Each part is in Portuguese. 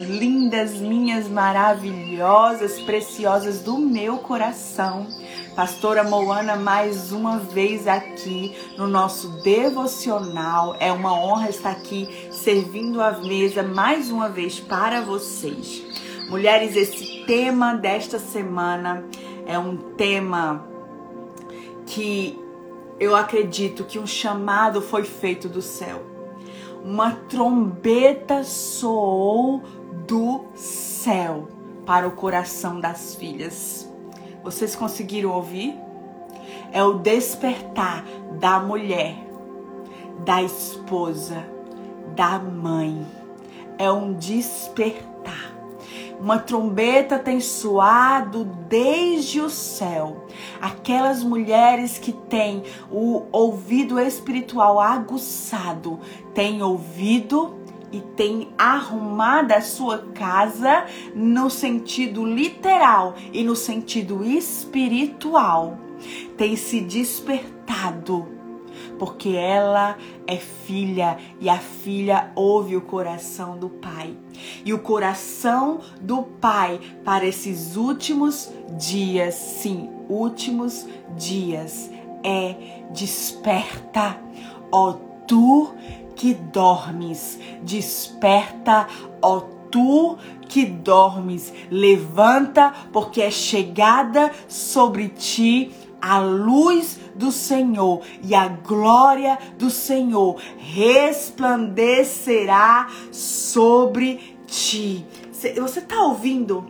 lindas, minhas maravilhosas, preciosas do meu coração. Pastora Moana, mais uma vez aqui no nosso devocional. É uma honra estar aqui servindo a mesa mais uma vez para vocês. Mulheres, esse tema desta semana é um tema que eu acredito que um chamado foi feito do céu. Uma trombeta soou do céu para o coração das filhas. Vocês conseguiram ouvir? É o despertar da mulher, da esposa, da mãe. É um despertar. Uma trombeta tem soado desde o céu. Aquelas mulheres que têm o ouvido espiritual aguçado têm ouvido e tem arrumado a sua casa no sentido literal e no sentido espiritual. Tem se despertado porque ela é filha e a filha ouve o coração do pai. E o coração do pai para esses últimos dias, sim, últimos dias, é desperta, ó tu que dormes, desperta, ó tu que dormes, levanta, porque é chegada sobre ti a luz do Senhor e a glória do Senhor resplandecerá sobre ti. Você está ouvindo?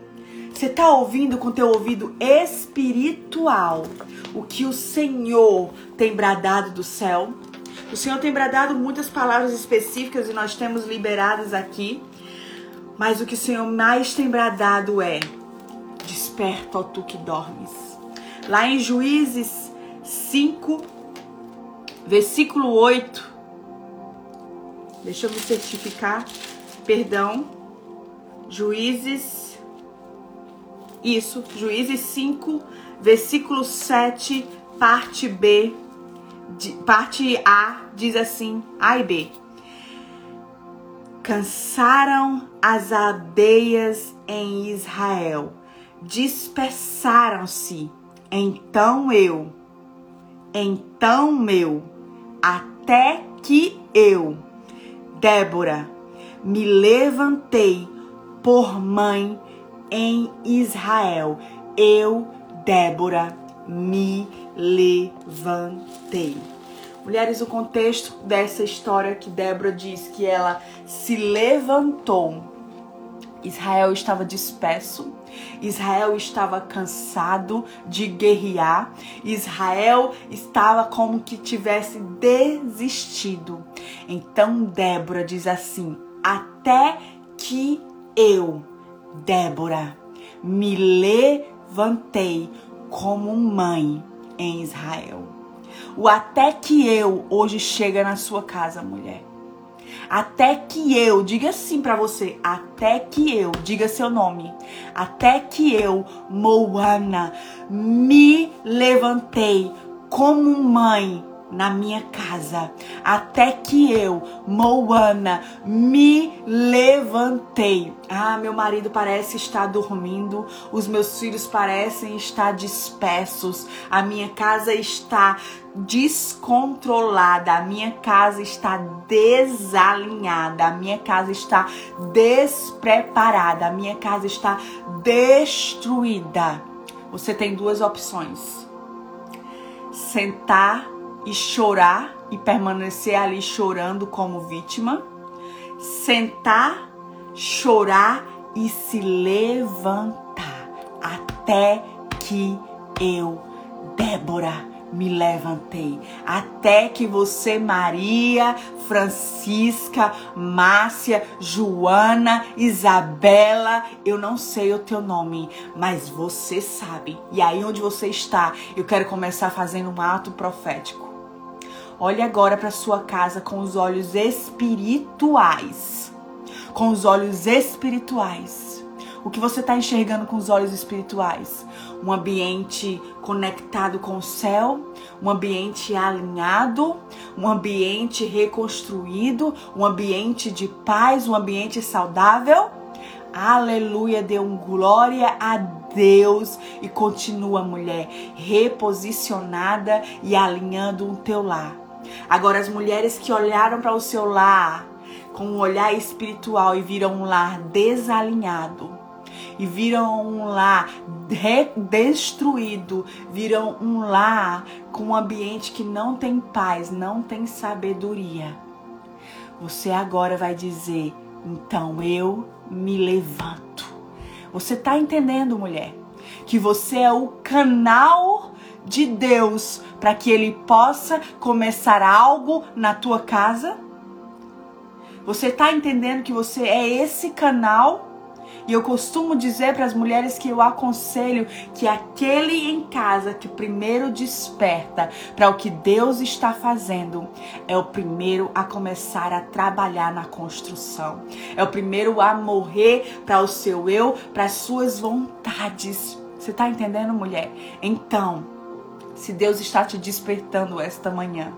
Você está ouvindo com teu ouvido espiritual o que o Senhor tem bradado do céu? O Senhor tem bradado muitas palavras específicas e nós temos liberadas aqui. Mas o que o Senhor mais tem bradado é: Desperta, ó tu que dormes. Lá em Juízes 5, versículo 8. Deixa eu me certificar. Perdão. Juízes. Isso, Juízes 5, versículo 7, parte B parte A diz assim, A e B. Cansaram as aldeias em Israel, dispersaram-se. Então eu, então meu, até que eu, Débora, me levantei por mãe em Israel. Eu, Débora, me levantei. Mulheres, o contexto dessa história que Débora diz que ela se levantou. Israel estava disperso, Israel estava cansado de guerrear, Israel estava como que tivesse desistido. Então Débora diz assim: Até que eu, Débora, me levantei como mãe em Israel. O até que eu hoje chega na sua casa, mulher. Até que eu, diga assim para você, até que eu, diga seu nome. Até que eu, Moana, me levantei como mãe na minha casa, até que eu, Moana, me levantei. Ah, meu marido parece estar dormindo, os meus filhos parecem estar dispersos, a minha casa está descontrolada, a minha casa está desalinhada, a minha casa está despreparada, a minha casa está destruída. Você tem duas opções: sentar e chorar e permanecer ali chorando como vítima, sentar, chorar e se levantar até que eu, Débora, me levantei. Até que você, Maria, Francisca, Márcia, Joana, Isabela, eu não sei o teu nome, mas você sabe. E aí onde você está, eu quero começar fazendo um ato profético. Olhe agora para sua casa com os olhos espirituais. Com os olhos espirituais. O que você está enxergando com os olhos espirituais? Um ambiente conectado com o céu, um ambiente alinhado, um ambiente reconstruído, um ambiente de paz, um ambiente saudável. Aleluia, dê um glória a Deus e continua, mulher, reposicionada e alinhando o teu lar. Agora, as mulheres que olharam para o seu lar com um olhar espiritual e viram um lar desalinhado, e viram um lar destruído, viram um lar com um ambiente que não tem paz, não tem sabedoria. Você agora vai dizer: então eu me levanto. Você está entendendo, mulher? Que você é o canal de Deus para que ele possa começar algo na tua casa? Você está entendendo que você é esse canal? E eu costumo dizer para as mulheres que eu aconselho que aquele em casa que primeiro desperta para o que Deus está fazendo é o primeiro a começar a trabalhar na construção. É o primeiro a morrer para o seu eu, para as suas vontades. Você está entendendo, mulher? Então, se Deus está te despertando esta manhã,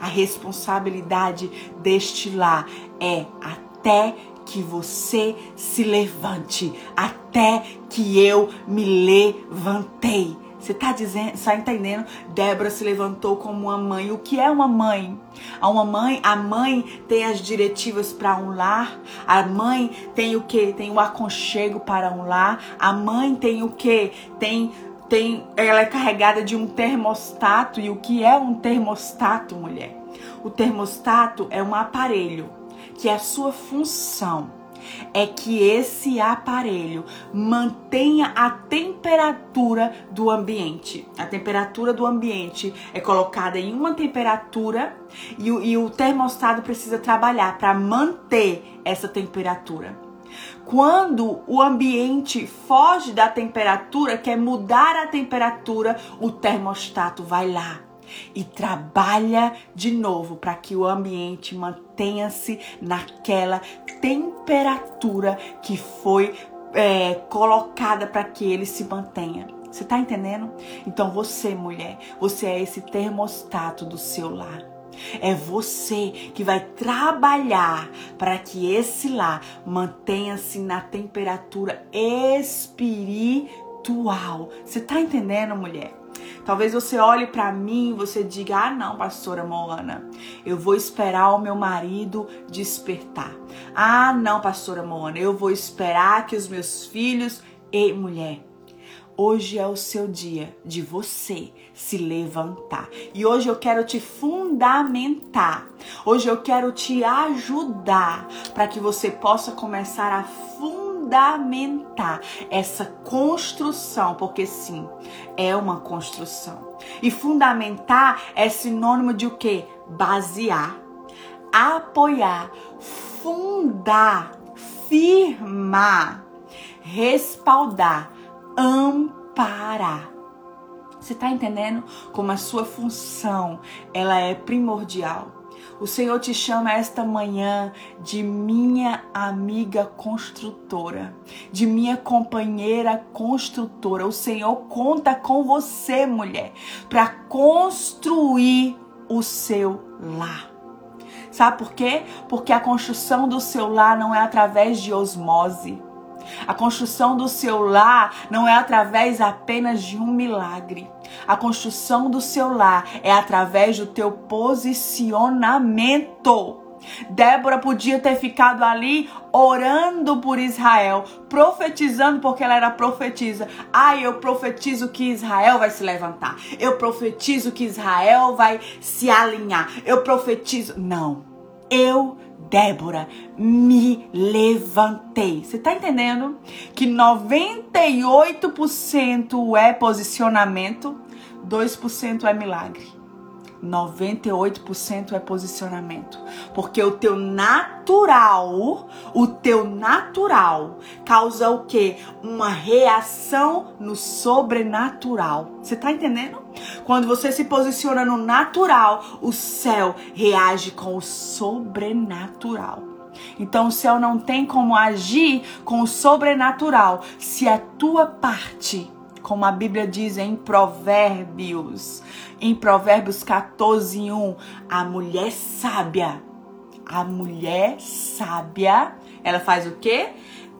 a responsabilidade deste lar é até que você se levante, até que eu me levantei. Você está dizendo, está entendendo? Débora se levantou como uma mãe. O que é uma mãe? A uma mãe, a mãe tem as diretivas para um lar. A mãe tem o que? Tem o aconchego para um lar. A mãe tem o que? Tem tem ela é carregada de um termostato. E o que é um termostato, mulher? O termostato é um aparelho que a sua função é que esse aparelho mantenha a temperatura do ambiente. A temperatura do ambiente é colocada em uma temperatura e o, e o termostato precisa trabalhar para manter essa temperatura. Quando o ambiente foge da temperatura, quer mudar a temperatura, o termostato vai lá e trabalha de novo para que o ambiente mantenha-se naquela temperatura que foi é, colocada para que ele se mantenha. Você está entendendo? Então você, mulher, você é esse termostato do seu lar. É você que vai trabalhar para que esse lar mantenha-se na temperatura espiritual. Você está entendendo, mulher? Talvez você olhe para mim e você diga: "Ah, não, pastora Moana, eu vou esperar o meu marido despertar. Ah, não, pastora Moana, eu vou esperar que os meus filhos e mulher, Hoje é o seu dia de você se levantar. E hoje eu quero te fundamentar. Hoje eu quero te ajudar para que você possa começar a fundamentar essa construção, porque sim, é uma construção. E fundamentar é sinônimo de o que? Basear, apoiar, fundar, firmar, respaldar, amparar. Você está entendendo como a sua função ela é primordial? O Senhor te chama esta manhã de minha amiga construtora, de minha companheira construtora. O Senhor conta com você, mulher, para construir o seu lar. Sabe por quê? Porque a construção do seu lar não é através de osmose. A construção do seu lar não é através apenas de um milagre. A construção do seu lar é através do teu posicionamento. Débora podia ter ficado ali orando por Israel, profetizando porque ela era profetisa. Ai, eu profetizo que Israel vai se levantar. Eu profetizo que Israel vai se alinhar. Eu profetizo. Não. Eu Débora, me levantei. Você tá entendendo? Que 98% é posicionamento, 2% é milagre. 98% é posicionamento. Porque o teu natural, o teu natural causa o quê? Uma reação no sobrenatural. Você tá entendendo? Quando você se posiciona no natural, o céu reage com o sobrenatural. Então o céu não tem como agir com o sobrenatural se a tua parte como a Bíblia diz em Provérbios, em Provérbios 14, 1, a mulher sábia, a mulher sábia, ela faz o quê?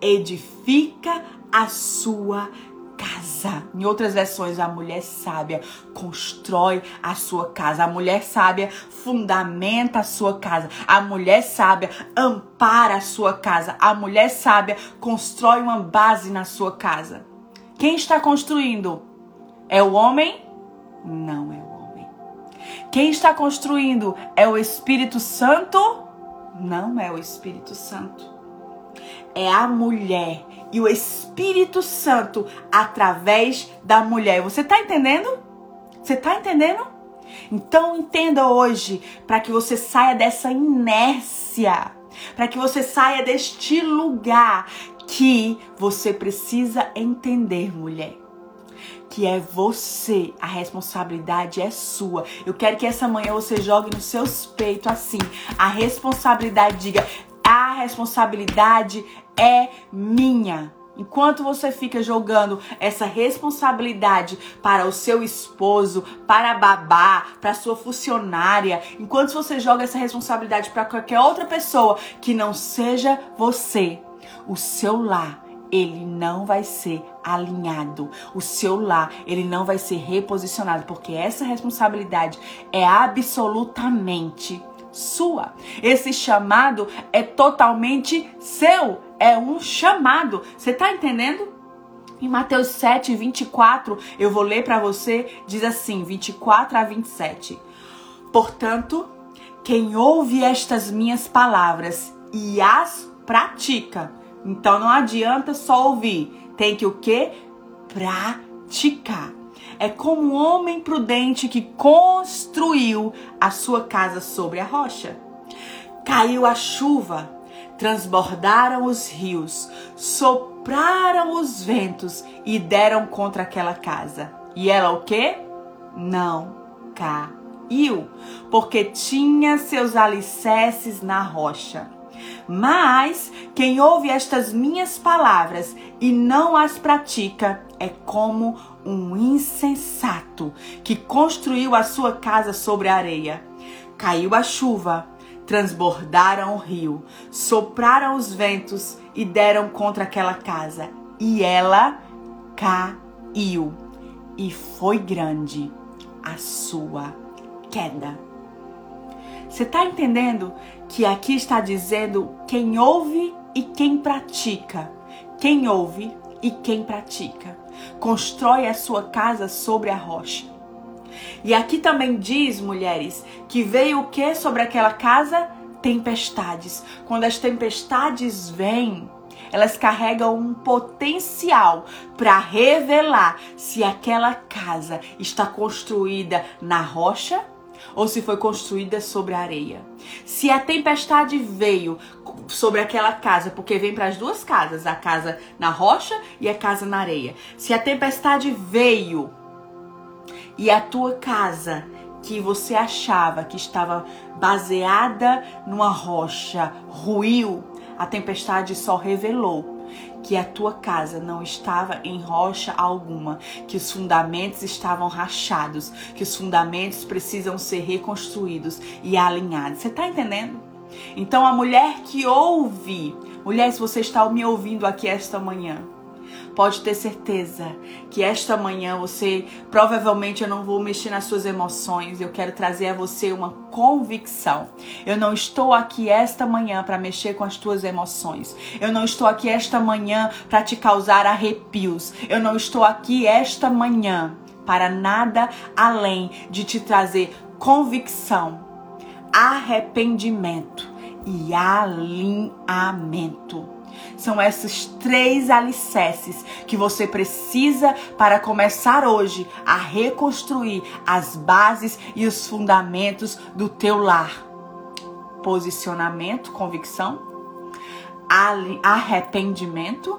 edifica a sua casa. Em outras versões, a mulher sábia constrói a sua casa. A mulher sábia fundamenta a sua casa. A mulher sábia ampara a sua casa. A mulher sábia constrói uma base na sua casa. Quem está construindo? É o homem? Não é o homem. Quem está construindo é o Espírito Santo? Não é o Espírito Santo. É a mulher e o Espírito Santo através da mulher. Você está entendendo? Você está entendendo? Então entenda hoje para que você saia dessa inércia, para que você saia deste lugar que você precisa entender, mulher. Que é você, a responsabilidade é sua. Eu quero que essa manhã você jogue nos seus peitos assim. A responsabilidade, diga: a responsabilidade é minha. Enquanto você fica jogando essa responsabilidade para o seu esposo, para a babá, para a sua funcionária, enquanto você joga essa responsabilidade para qualquer outra pessoa que não seja você, o seu lar ele não vai ser alinhado. O seu lar, ele não vai ser reposicionado, porque essa responsabilidade é absolutamente sua. Esse chamado é totalmente seu. É um chamado. Você está entendendo? Em Mateus 7, 24, eu vou ler para você, diz assim, 24 a 27. Portanto, quem ouve estas minhas palavras e as pratica. Então não adianta só ouvir, tem que o quê? Praticar. É como um homem prudente que construiu a sua casa sobre a rocha. Caiu a chuva, transbordaram os rios, sopraram os ventos e deram contra aquela casa. E ela o quê? Não caiu, porque tinha seus alicerces na rocha. Mas quem ouve estas minhas palavras e não as pratica é como um insensato que construiu a sua casa sobre a areia. Caiu a chuva, transbordaram o rio, sopraram os ventos e deram contra aquela casa, e ela caiu. E foi grande a sua queda. Você está entendendo que aqui está dizendo quem ouve e quem pratica? Quem ouve e quem pratica? Constrói a sua casa sobre a rocha. E aqui também diz, mulheres, que veio o que sobre aquela casa? Tempestades. Quando as tempestades vêm, elas carregam um potencial para revelar se aquela casa está construída na rocha ou se foi construída sobre a areia. Se a tempestade veio sobre aquela casa, porque vem para as duas casas, a casa na rocha e a casa na areia. Se a tempestade veio e a tua casa que você achava que estava baseada numa rocha ruiu, a tempestade só revelou que a tua casa não estava em rocha alguma, que os fundamentos estavam rachados, que os fundamentos precisam ser reconstruídos e alinhados. Você está entendendo? Então a mulher que ouve, mulher, se você está me ouvindo aqui esta manhã, pode ter certeza que esta manhã você, provavelmente eu não vou mexer nas suas emoções, eu quero trazer a você uma convicção. Eu não estou aqui esta manhã para mexer com as tuas emoções. Eu não estou aqui esta manhã para te causar arrepios. Eu não estou aqui esta manhã para nada além de te trazer convicção, arrependimento e alinhamento. São esses três alicerces que você precisa para começar hoje a reconstruir as bases e os fundamentos do teu lar. Posicionamento, convicção, arrependimento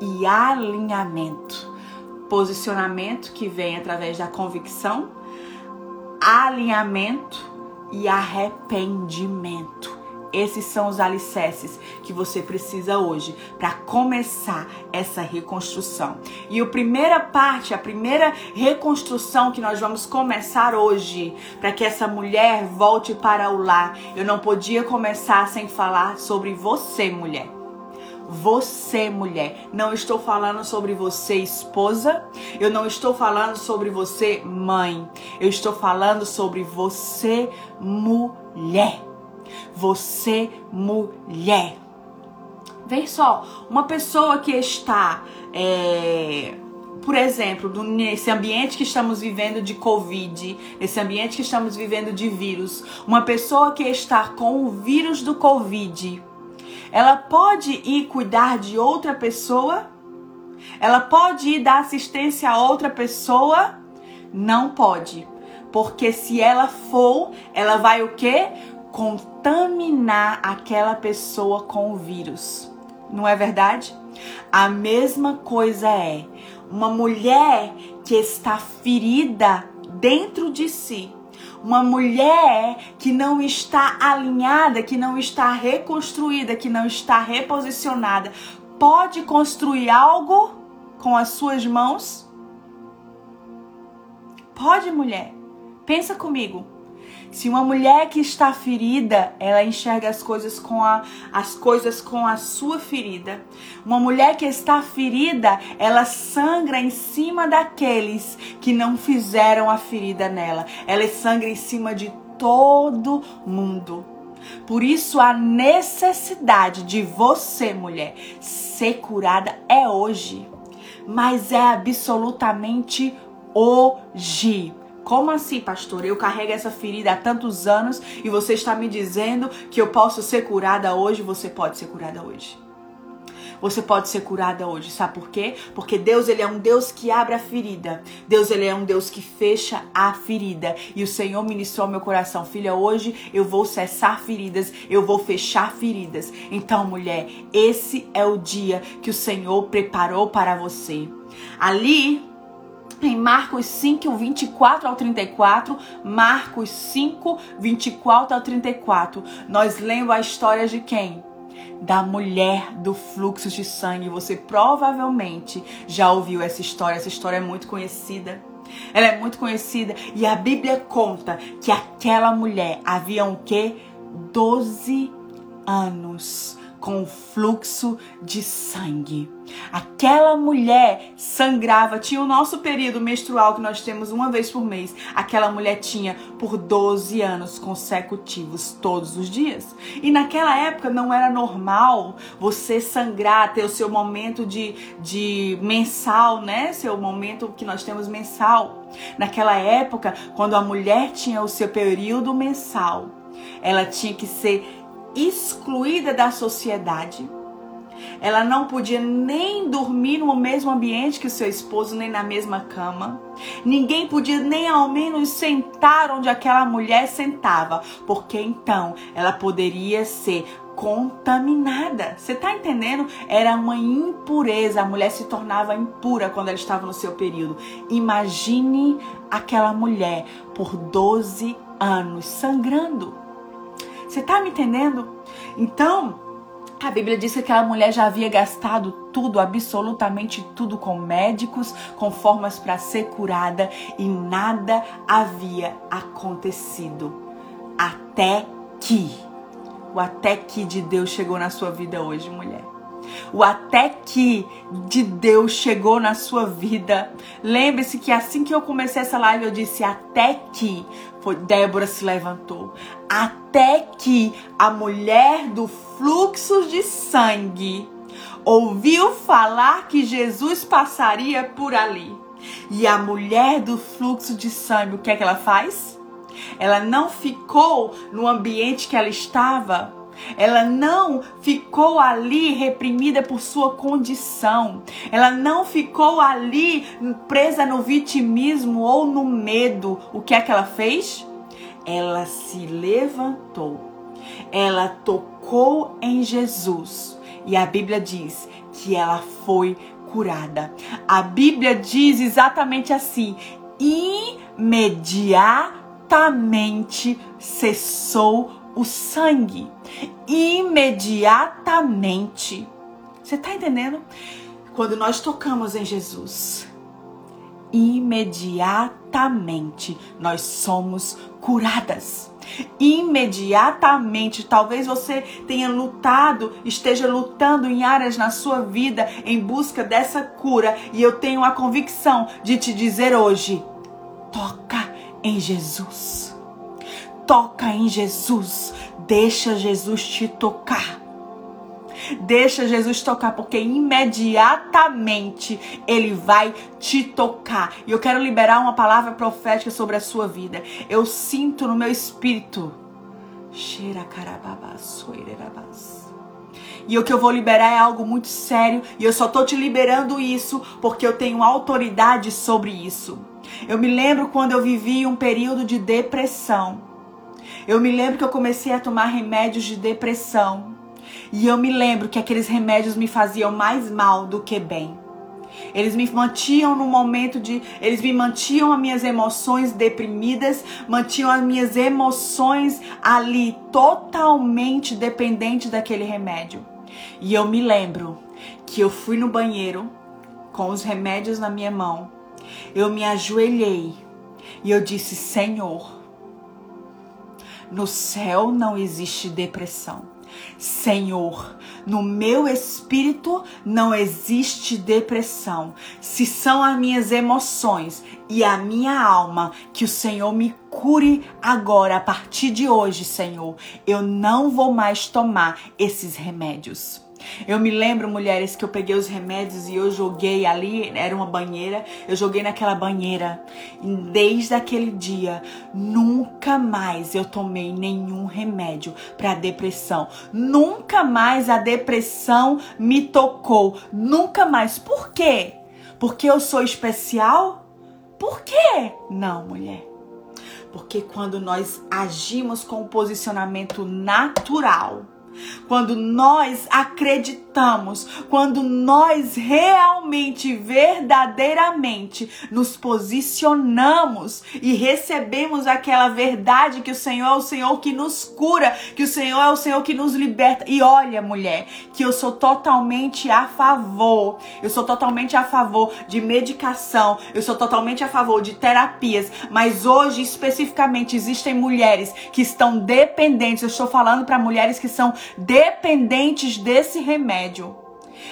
e alinhamento. Posicionamento que vem através da convicção, alinhamento e arrependimento. Esses são os alicerces que você precisa hoje para começar essa reconstrução. E a primeira parte, a primeira reconstrução que nós vamos começar hoje, para que essa mulher volte para o lar, eu não podia começar sem falar sobre você, mulher. você, mulher. Não estou falando sobre você, esposa. Eu não estou falando sobre você, mãe. Eu estou falando sobre você, mulher. Você, mulher. Vem só, uma pessoa que está, é, por exemplo, nesse ambiente que estamos vivendo de Covid, nesse ambiente que estamos vivendo de vírus, uma pessoa que está com o vírus do Covid, ela pode ir cuidar de outra pessoa? Ela pode ir dar assistência a outra pessoa? Não pode. Porque se ela for, ela vai o quê? Contaminar aquela pessoa com o vírus. Não é verdade? A mesma coisa é uma mulher que está ferida dentro de si uma mulher que não está alinhada, que não está reconstruída, que não está reposicionada, pode construir algo com as suas mãos? Pode, mulher. Pensa comigo. Se uma mulher que está ferida, ela enxerga as coisas com a, as coisas com a sua ferida. Uma mulher que está ferida, ela sangra em cima daqueles que não fizeram a ferida nela. Ela sangra em cima de todo mundo. Por isso a necessidade de você, mulher, ser curada é hoje. Mas é absolutamente hoje. Como assim, pastor? Eu carrego essa ferida há tantos anos e você está me dizendo que eu posso ser curada hoje? Você pode ser curada hoje. Você pode ser curada hoje, sabe por quê? Porque Deus ele é um Deus que abre a ferida. Deus ele é um Deus que fecha a ferida. E o Senhor ministrou ao meu coração, filha, hoje eu vou cessar feridas, eu vou fechar feridas. Então, mulher, esse é o dia que o Senhor preparou para você. Ali em Marcos 5, 24 ao 34, Marcos 5, 24 ao 34, nós lemos a história de quem? Da mulher do fluxo de sangue. Você provavelmente já ouviu essa história, essa história é muito conhecida. Ela é muito conhecida e a Bíblia conta que aquela mulher havia o quê? 12 anos com fluxo de sangue. Aquela mulher sangrava, tinha o nosso período menstrual que nós temos uma vez por mês. Aquela mulher tinha por 12 anos consecutivos, todos os dias. E naquela época não era normal você sangrar, ter o seu momento de, de mensal, né? Seu momento que nós temos mensal. Naquela época, quando a mulher tinha o seu período mensal, ela tinha que ser excluída da sociedade. Ela não podia nem dormir no mesmo ambiente que o seu esposo, nem na mesma cama. Ninguém podia nem ao menos sentar onde aquela mulher sentava, porque então ela poderia ser contaminada. Você tá entendendo? Era uma impureza. A mulher se tornava impura quando ela estava no seu período. Imagine aquela mulher por 12 anos sangrando. Você tá me entendendo? Então, a Bíblia diz que aquela mulher já havia gastado tudo, absolutamente tudo com médicos, com formas para ser curada e nada havia acontecido. Até que, o até que de Deus chegou na sua vida hoje, mulher. O até que de Deus chegou na sua vida. Lembre-se que assim que eu comecei essa live, eu disse até que foi Débora se levantou. Até que a mulher do fluxo de sangue ouviu falar que Jesus passaria por ali. E a mulher do fluxo de sangue, o que é que ela faz? Ela não ficou no ambiente que ela estava ela não ficou ali reprimida por sua condição. Ela não ficou ali presa no vitimismo ou no medo. O que é que ela fez? Ela se levantou. Ela tocou em Jesus. E a Bíblia diz que ela foi curada. A Bíblia diz exatamente assim: imediatamente cessou o sangue imediatamente. Você está entendendo? Quando nós tocamos em Jesus, imediatamente nós somos curadas. Imediatamente, talvez você tenha lutado, esteja lutando em áreas na sua vida em busca dessa cura, e eu tenho a convicção de te dizer hoje: toca em Jesus. Toca em Jesus. Deixa Jesus te tocar. Deixa Jesus tocar, porque imediatamente ele vai te tocar. E eu quero liberar uma palavra profética sobre a sua vida. Eu sinto no meu espírito. E o que eu vou liberar é algo muito sério. E eu só tô te liberando isso porque eu tenho autoridade sobre isso. Eu me lembro quando eu vivi um período de depressão. Eu me lembro que eu comecei a tomar remédios de depressão. E eu me lembro que aqueles remédios me faziam mais mal do que bem. Eles me mantinham no momento de. Eles me mantinham as minhas emoções deprimidas, mantinham as minhas emoções ali totalmente dependente daquele remédio. E eu me lembro que eu fui no banheiro com os remédios na minha mão. Eu me ajoelhei e eu disse: Senhor, no céu não existe depressão. Senhor, no meu espírito não existe depressão. Se são as minhas emoções e a minha alma, que o Senhor me cure agora, a partir de hoje, Senhor. Eu não vou mais tomar esses remédios. Eu me lembro, mulheres, que eu peguei os remédios e eu joguei ali, era uma banheira, eu joguei naquela banheira. E desde aquele dia, nunca mais eu tomei nenhum remédio para depressão. Nunca mais a depressão me tocou. Nunca mais. Por quê? Porque eu sou especial? Por quê? Não, mulher. Porque quando nós agimos com um posicionamento natural, quando nós acreditamos, quando nós realmente, verdadeiramente nos posicionamos e recebemos aquela verdade que o Senhor é o Senhor que nos cura, que o Senhor é o Senhor que nos liberta. E olha, mulher, que eu sou totalmente a favor, eu sou totalmente a favor de medicação, eu sou totalmente a favor de terapias, mas hoje especificamente existem mulheres que estão dependentes. Eu estou falando para mulheres que são dependentes desse remédio.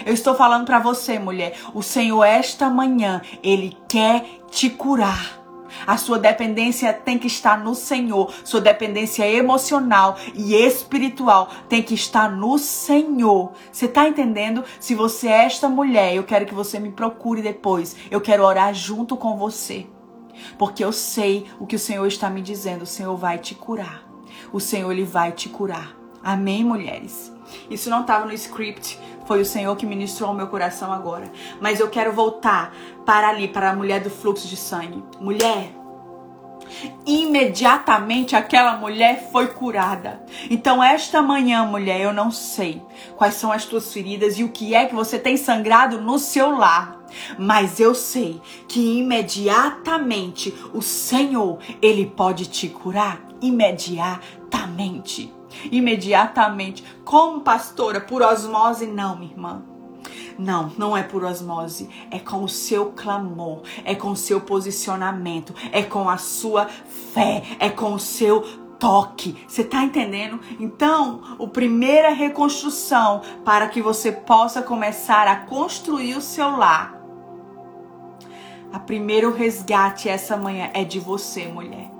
Eu estou falando para você, mulher, o Senhor esta manhã, ele quer te curar. A sua dependência tem que estar no Senhor. Sua dependência emocional e espiritual tem que estar no Senhor. Você está entendendo? Se você é esta mulher, eu quero que você me procure depois. Eu quero orar junto com você. Porque eu sei o que o Senhor está me dizendo. O Senhor vai te curar. O Senhor ele vai te curar. Amém, mulheres? Isso não estava no script, foi o Senhor que ministrou ao meu coração agora. Mas eu quero voltar para ali, para a mulher do fluxo de sangue. Mulher, imediatamente aquela mulher foi curada. Então, esta manhã, mulher, eu não sei quais são as tuas feridas e o que é que você tem sangrado no seu lar. Mas eu sei que imediatamente o Senhor, ele pode te curar imediatamente imediatamente. Como pastora, por osmose? Não, minha irmã. Não, não é por osmose. É com o seu clamor, é com o seu posicionamento, é com a sua fé, é com o seu toque. Você tá entendendo? Então, a primeira reconstrução para que você possa começar a construir o seu lar. A primeiro resgate essa manhã é de você, mulher.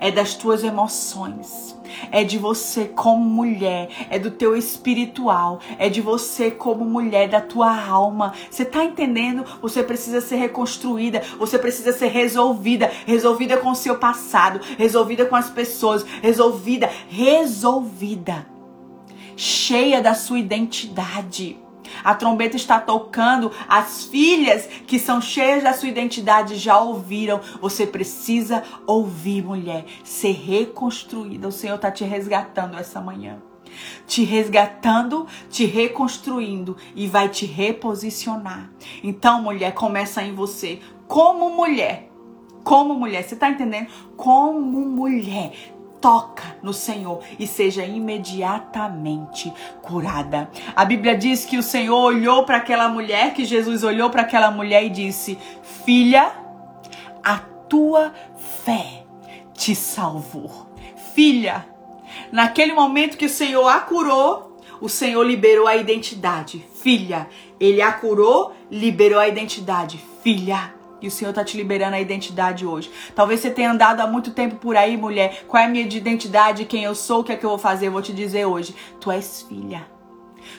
É das tuas emoções é de você como mulher, é do teu espiritual, é de você como mulher, da tua alma. Você tá entendendo? Você precisa ser reconstruída, você precisa ser resolvida, resolvida com o seu passado, resolvida com as pessoas, resolvida, resolvida, cheia da sua identidade. A trombeta está tocando, as filhas que são cheias da sua identidade já ouviram. Você precisa ouvir, mulher, ser reconstruída. O Senhor está te resgatando essa manhã. Te resgatando, te reconstruindo e vai te reposicionar. Então, mulher, começa em você. Como mulher, como mulher, você está entendendo? Como mulher, toca no Senhor e seja imediatamente curada. A Bíblia diz que o Senhor olhou para aquela mulher, que Jesus olhou para aquela mulher e disse: Filha, a tua fé te salvou. Filha, naquele momento que o Senhor a curou, o Senhor liberou a identidade. Filha, ele a curou, liberou a identidade. Filha, e o Senhor está te liberando a identidade hoje. Talvez você tenha andado há muito tempo por aí, mulher. Qual é a minha identidade? Quem eu sou? O que é que eu vou fazer? Eu vou te dizer hoje. Tu és filha.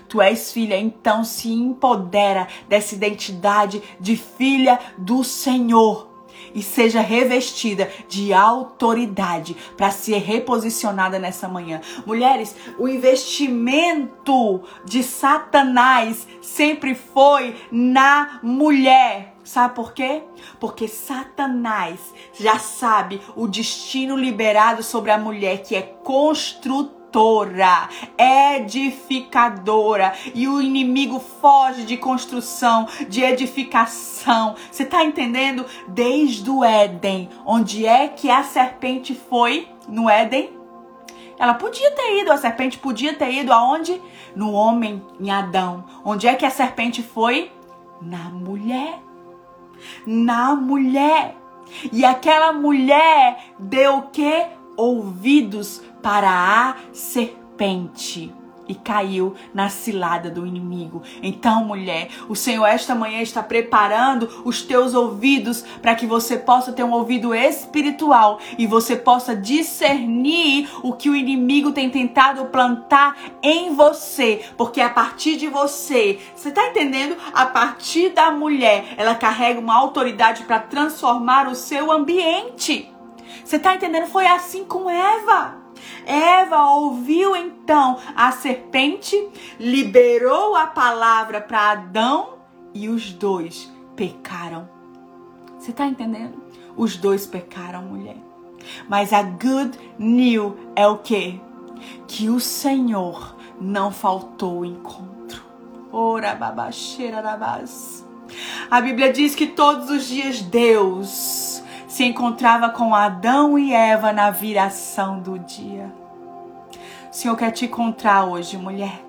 Tu és filha, então se empodera dessa identidade de filha do Senhor e seja revestida de autoridade para ser reposicionada nessa manhã. Mulheres, o investimento de Satanás sempre foi na mulher. Sabe por quê? Porque Satanás já sabe o destino liberado sobre a mulher que é construtora edificadora. E o inimigo foge de construção, de edificação. Você está entendendo? Desde o Éden, onde é que a serpente foi? No Éden? Ela podia ter ido, a serpente podia ter ido aonde? No homem, em Adão. Onde é que a serpente foi? Na mulher. Na mulher. E aquela mulher deu o quê? Ouvidos para a serpente e caiu na cilada do inimigo. Então, mulher, o Senhor esta manhã está preparando os teus ouvidos para que você possa ter um ouvido espiritual e você possa discernir o que o inimigo tem tentado plantar em você, porque a partir de você, você está entendendo? A partir da mulher, ela carrega uma autoridade para transformar o seu ambiente. Você está entendendo? Foi assim com Eva. Eva ouviu então a serpente, liberou a palavra para Adão e os dois pecaram. Você está entendendo? Os dois pecaram, mulher. Mas a good news é o quê? Que o Senhor não faltou o encontro. Ora babaxeira. A Bíblia diz que todos os dias Deus se encontrava com Adão e Eva na viração do dia. O Senhor quer te encontrar hoje, mulher.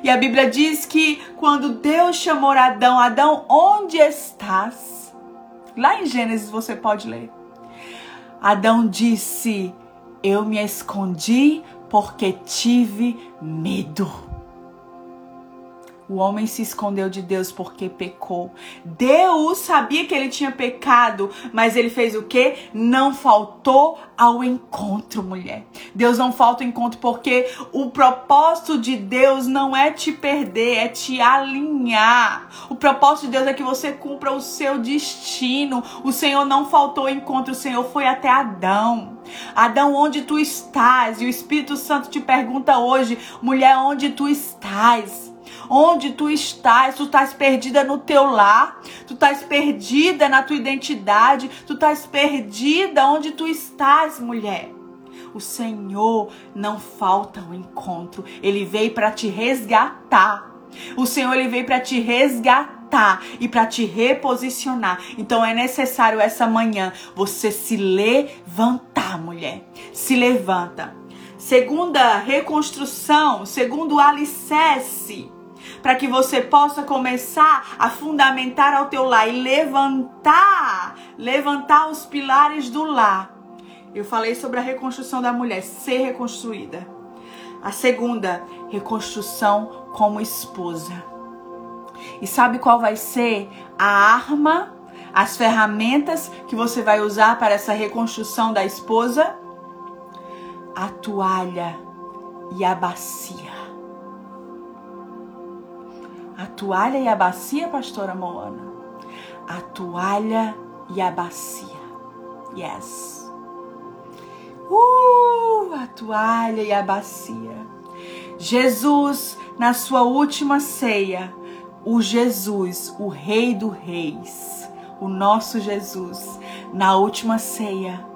E a Bíblia diz que quando Deus chamou Adão, Adão, onde estás? Lá em Gênesis você pode ler. Adão disse: Eu me escondi porque tive medo. O homem se escondeu de Deus porque pecou. Deus sabia que ele tinha pecado, mas ele fez o que? Não faltou ao encontro, mulher. Deus não falta ao encontro porque o propósito de Deus não é te perder, é te alinhar. O propósito de Deus é que você cumpra o seu destino. O Senhor não faltou ao encontro, o Senhor foi até Adão. Adão, onde tu estás? E o Espírito Santo te pergunta hoje, mulher, onde tu estás? Onde tu estás, tu estás perdida no teu lar, tu estás perdida na tua identidade, tu estás perdida onde tu estás, mulher. O Senhor não falta o um encontro, ele veio para te resgatar. O Senhor ele veio para te resgatar e para te reposicionar. Então é necessário essa manhã você se levantar, mulher. Se levanta. Segunda reconstrução, segundo alicerce para que você possa começar a fundamentar ao teu lar e levantar, levantar os pilares do lar. Eu falei sobre a reconstrução da mulher ser reconstruída. A segunda, reconstrução como esposa. E sabe qual vai ser a arma, as ferramentas que você vai usar para essa reconstrução da esposa? A toalha e a bacia. A toalha e a bacia, pastora Moana. A toalha e a bacia. Yes. Uh, a toalha e a bacia. Jesus, na sua última ceia, o Jesus, o Rei dos Reis, o nosso Jesus, na última ceia,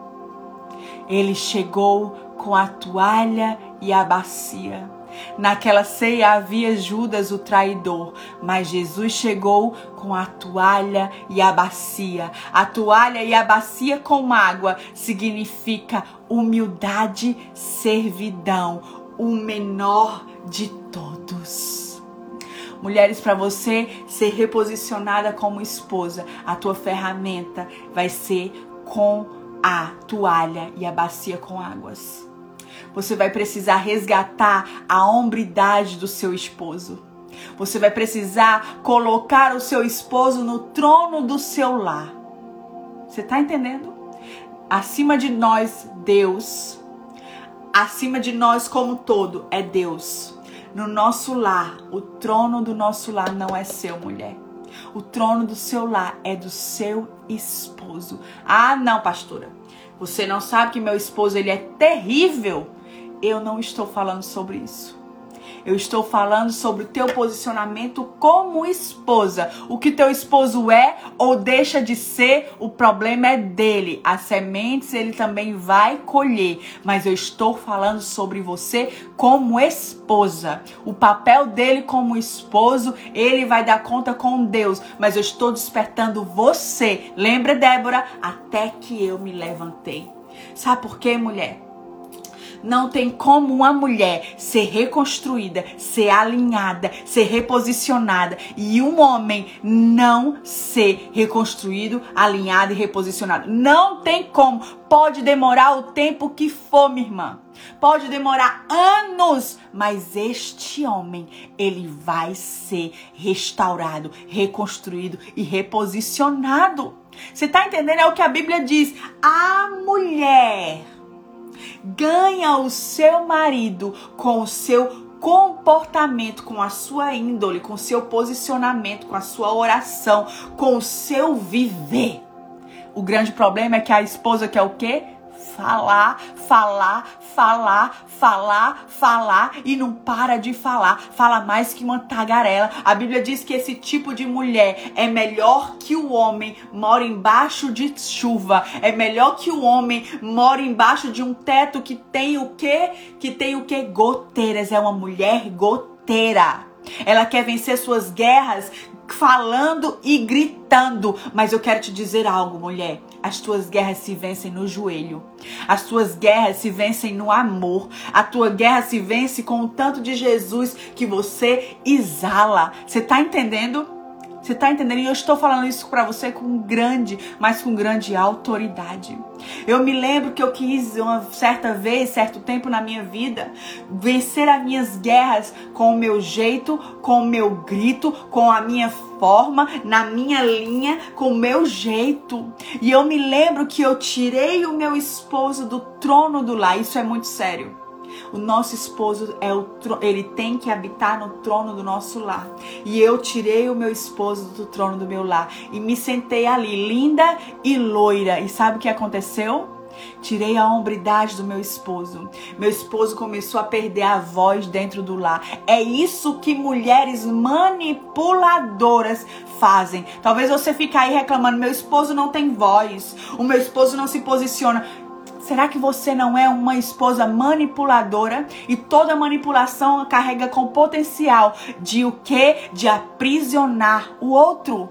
ele chegou com a toalha e a bacia Naquela ceia havia Judas o traidor, mas Jesus chegou com a toalha e a bacia. A toalha e a bacia com água significa humildade, servidão, o menor de todos. Mulheres, para você ser reposicionada como esposa, a tua ferramenta vai ser com a toalha e a bacia com águas. Você vai precisar resgatar a hombridade do seu esposo. Você vai precisar colocar o seu esposo no trono do seu lar. Você está entendendo? Acima de nós, Deus. Acima de nós como todo é Deus. No nosso lar, o trono do nosso lar não é seu, mulher. O trono do seu lar é do seu esposo. Ah, não, pastora. Você não sabe que meu esposo ele é terrível. Eu não estou falando sobre isso. Eu estou falando sobre o teu posicionamento como esposa. O que teu esposo é ou deixa de ser, o problema é dele. As sementes ele também vai colher. Mas eu estou falando sobre você como esposa. O papel dele como esposo, ele vai dar conta com Deus. Mas eu estou despertando você. Lembra, Débora? Até que eu me levantei. Sabe por quê, mulher? Não tem como uma mulher ser reconstruída, ser alinhada, ser reposicionada e um homem não ser reconstruído, alinhado e reposicionado. Não tem como. Pode demorar o tempo que for, minha irmã. Pode demorar anos, mas este homem, ele vai ser restaurado, reconstruído e reposicionado. Você está entendendo? É o que a Bíblia diz. A mulher ganha o seu marido com o seu comportamento, com a sua índole, com o seu posicionamento, com a sua oração, com o seu viver. O grande problema é que a esposa quer o quê? Falar, falar, falar, falar, falar e não para de falar. Fala mais que uma tagarela. A Bíblia diz que esse tipo de mulher é melhor que o homem mora embaixo de chuva. É melhor que o homem mora embaixo de um teto que tem o quê? Que tem o quê? Goteiras. É uma mulher goteira. Ela quer vencer suas guerras falando e gritando. Mas eu quero te dizer algo, mulher. As tuas guerras se vencem no joelho. As tuas guerras se vencem no amor. A tua guerra se vence com o tanto de Jesus que você exala. Você tá entendendo? Você tá entendendo? E eu estou falando isso para você com grande, mas com grande autoridade. Eu me lembro que eu quis uma certa vez, certo tempo na minha vida, vencer as minhas guerras com o meu jeito, com o meu grito, com a minha forma, na minha linha, com o meu jeito. E eu me lembro que eu tirei o meu esposo do trono do lar. Isso é muito sério. O nosso esposo é o ele tem que habitar no trono do nosso lar. E eu tirei o meu esposo do trono do meu lar e me sentei ali, linda e loira. E sabe o que aconteceu? Tirei a hombridade do meu esposo. Meu esposo começou a perder a voz dentro do lar. É isso que mulheres manipuladoras fazem. Talvez você fique aí reclamando: meu esposo não tem voz, o meu esposo não se posiciona. Será que você não é uma esposa manipuladora? E toda manipulação carrega com potencial de o que? De aprisionar o outro.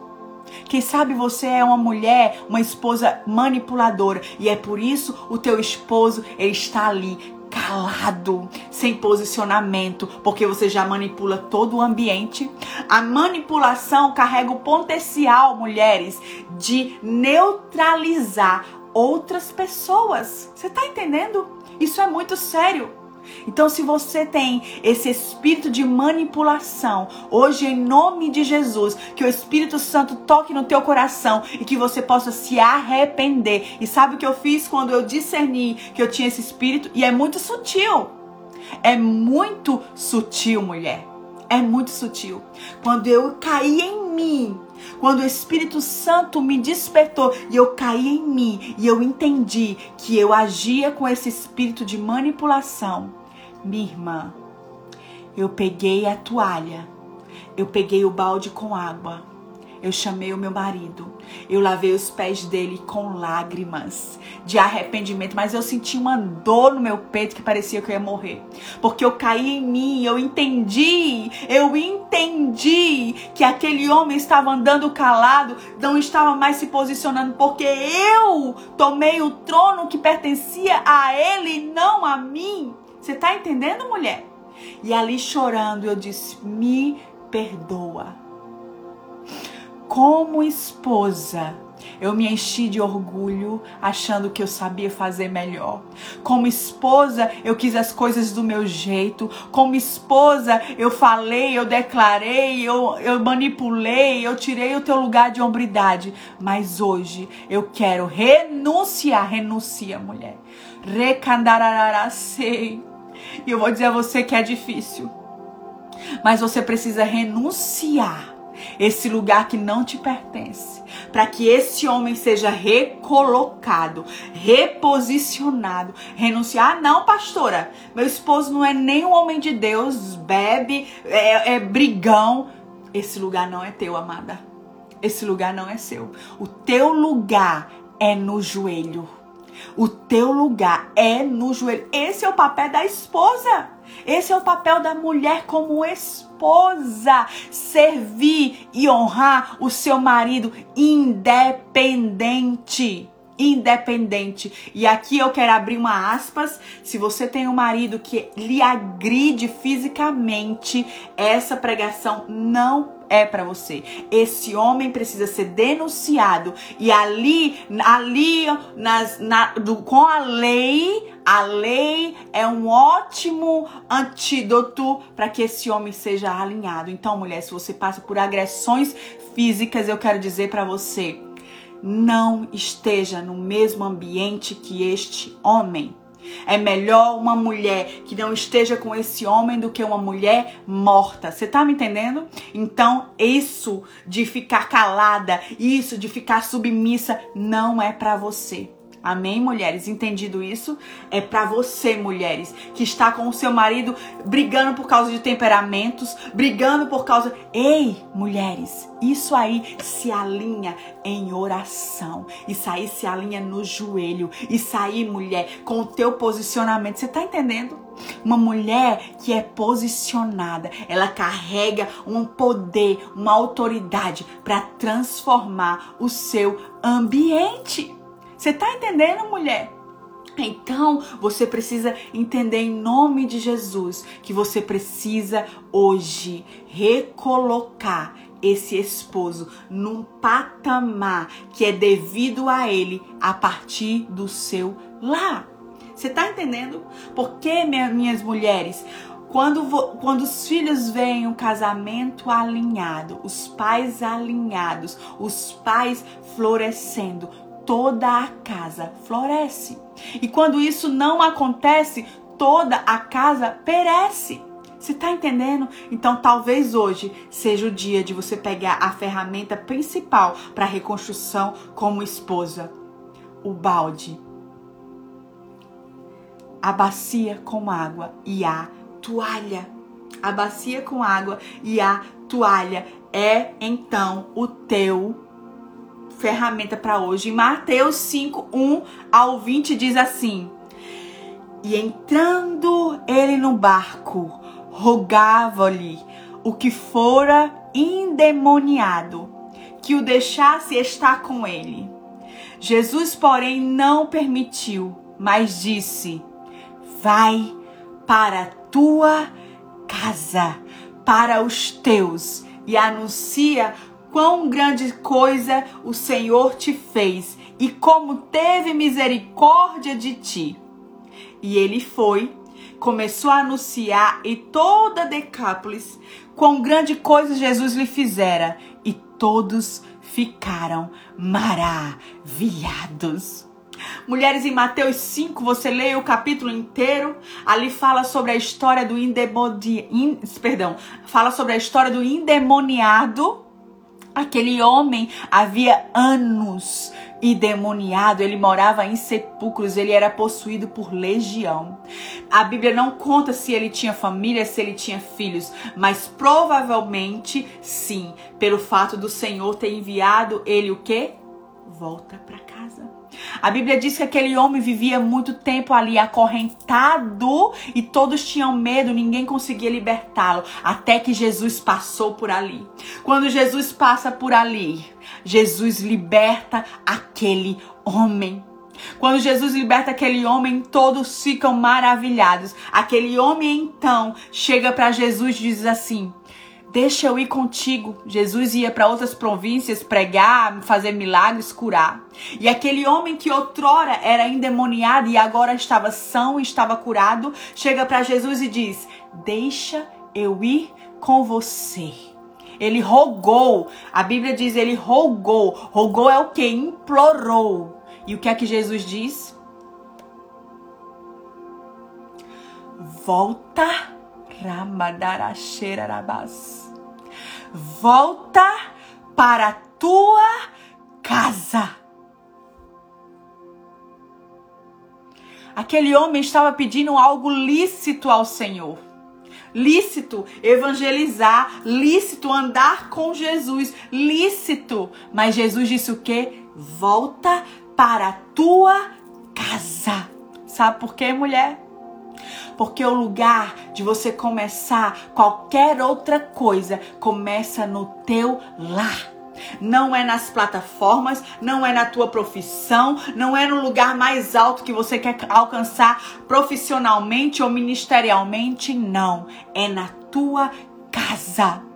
Quem sabe você é uma mulher, uma esposa manipuladora e é por isso o teu esposo ele está ali calado, sem posicionamento, porque você já manipula todo o ambiente. A manipulação carrega o potencial, mulheres, de neutralizar outras pessoas. Você está entendendo? Isso é muito sério. Então, se você tem esse espírito de manipulação, hoje, em nome de Jesus, que o Espírito Santo toque no teu coração e que você possa se arrepender. E sabe o que eu fiz quando eu discerni que eu tinha esse espírito? E é muito sutil. É muito sutil, mulher. É muito sutil. Quando eu caí em mim quando o Espírito Santo me despertou e eu caí em mim e eu entendi que eu agia com esse espírito de manipulação, minha irmã, eu peguei a toalha, eu peguei o balde com água eu chamei o meu marido. Eu lavei os pés dele com lágrimas de arrependimento, mas eu senti uma dor no meu peito que parecia que eu ia morrer. Porque eu caí em mim, eu entendi, eu entendi que aquele homem estava andando calado, não estava mais se posicionando, porque eu tomei o trono que pertencia a ele, não a mim. Você está entendendo, mulher? E ali chorando, eu disse: Me perdoa. Como esposa, eu me enchi de orgulho, achando que eu sabia fazer melhor. Como esposa, eu quis as coisas do meu jeito. Como esposa, eu falei, eu declarei, eu, eu manipulei, eu tirei o teu lugar de hombridade. Mas hoje eu quero renunciar. Renuncia, mulher. Recandarararacei. E eu vou dizer a você que é difícil. Mas você precisa renunciar esse lugar que não te pertence, para que esse homem seja recolocado, reposicionado, renunciar. Ah, não, pastora, meu esposo não é nem um homem de Deus, bebe, é, é brigão. Esse lugar não é teu, amada. Esse lugar não é seu. O teu lugar é no joelho. O teu lugar é no joelho. Esse é o papel da esposa. Esse é o papel da mulher como esposa. Servir e honrar o seu marido independente independente. E aqui eu quero abrir uma aspas. Se você tem um marido que lhe agride fisicamente, essa pregação não é para você. Esse homem precisa ser denunciado e ali, ali nas, na, do, com a lei, a lei é um ótimo antídoto para que esse homem seja alinhado. Então, mulher, se você passa por agressões físicas, eu quero dizer para você, não esteja no mesmo ambiente que este homem. É melhor uma mulher que não esteja com esse homem do que uma mulher morta. Você tá me entendendo? Então, isso de ficar calada, isso de ficar submissa, não é para você. Amém, mulheres? Entendido isso? É para você, mulheres, que está com o seu marido brigando por causa de temperamentos, brigando por causa. Ei, mulheres, isso aí se alinha em oração. Isso aí se alinha no joelho. Isso aí, mulher, com o teu posicionamento. Você tá entendendo? Uma mulher que é posicionada, ela carrega um poder, uma autoridade para transformar o seu ambiente. Você tá entendendo, mulher? Então, você precisa entender em nome de Jesus que você precisa hoje recolocar esse esposo num patamar que é devido a ele a partir do seu lar. Você tá entendendo? Porque, minhas mulheres, quando, quando os filhos veem um casamento alinhado, os pais alinhados, os pais florescendo, toda a casa floresce. E quando isso não acontece, toda a casa perece. Você tá entendendo? Então talvez hoje seja o dia de você pegar a ferramenta principal para a reconstrução como esposa: o balde, a bacia com água e a toalha. A bacia com água e a toalha é então o teu ferramenta para hoje. Em Mateus 5, 1 ao 20 diz assim: E entrando ele no barco, rogava-lhe o que fora endemoniado que o deixasse estar com ele. Jesus, porém, não permitiu, mas disse: Vai para tua casa, para os teus, e anuncia quão grande coisa o Senhor te fez e como teve misericórdia de ti. E ele foi, começou a anunciar e toda Decápolis quão grande coisa Jesus lhe fizera, e todos ficaram maravilhados. Mulheres, em Mateus 5, você lê o capítulo inteiro. Ali fala sobre a história do endemoniado. In, perdão, fala sobre a história do endemoniado Aquele homem havia anos e demoniado, ele morava em sepulcros, ele era possuído por legião. A Bíblia não conta se ele tinha família, se ele tinha filhos, mas provavelmente sim, pelo fato do Senhor ter enviado ele o quê? Volta para casa. A Bíblia diz que aquele homem vivia muito tempo ali acorrentado e todos tinham medo, ninguém conseguia libertá-lo, até que Jesus passou por ali. Quando Jesus passa por ali, Jesus liberta aquele homem. Quando Jesus liberta aquele homem, todos ficam maravilhados. Aquele homem então chega para Jesus e diz assim: Deixa eu ir contigo. Jesus ia para outras províncias pregar, fazer milagres, curar. E aquele homem que outrora era endemoniado e agora estava são, estava curado, chega para Jesus e diz: Deixa eu ir com você. Ele rogou. A Bíblia diz ele rogou. Rogou é o que? Implorou. E o que é que Jesus diz? Volta, Ramadarasherarabas. Volta para a tua casa. Aquele homem estava pedindo algo lícito ao Senhor lícito evangelizar, lícito andar com Jesus, lícito. Mas Jesus disse o que? Volta para a tua casa. Sabe por quê, mulher? Porque o lugar de você começar qualquer outra coisa começa no teu lar não é nas plataformas, não é na tua profissão, não é no lugar mais alto que você quer alcançar profissionalmente ou ministerialmente, não. É na tua casa.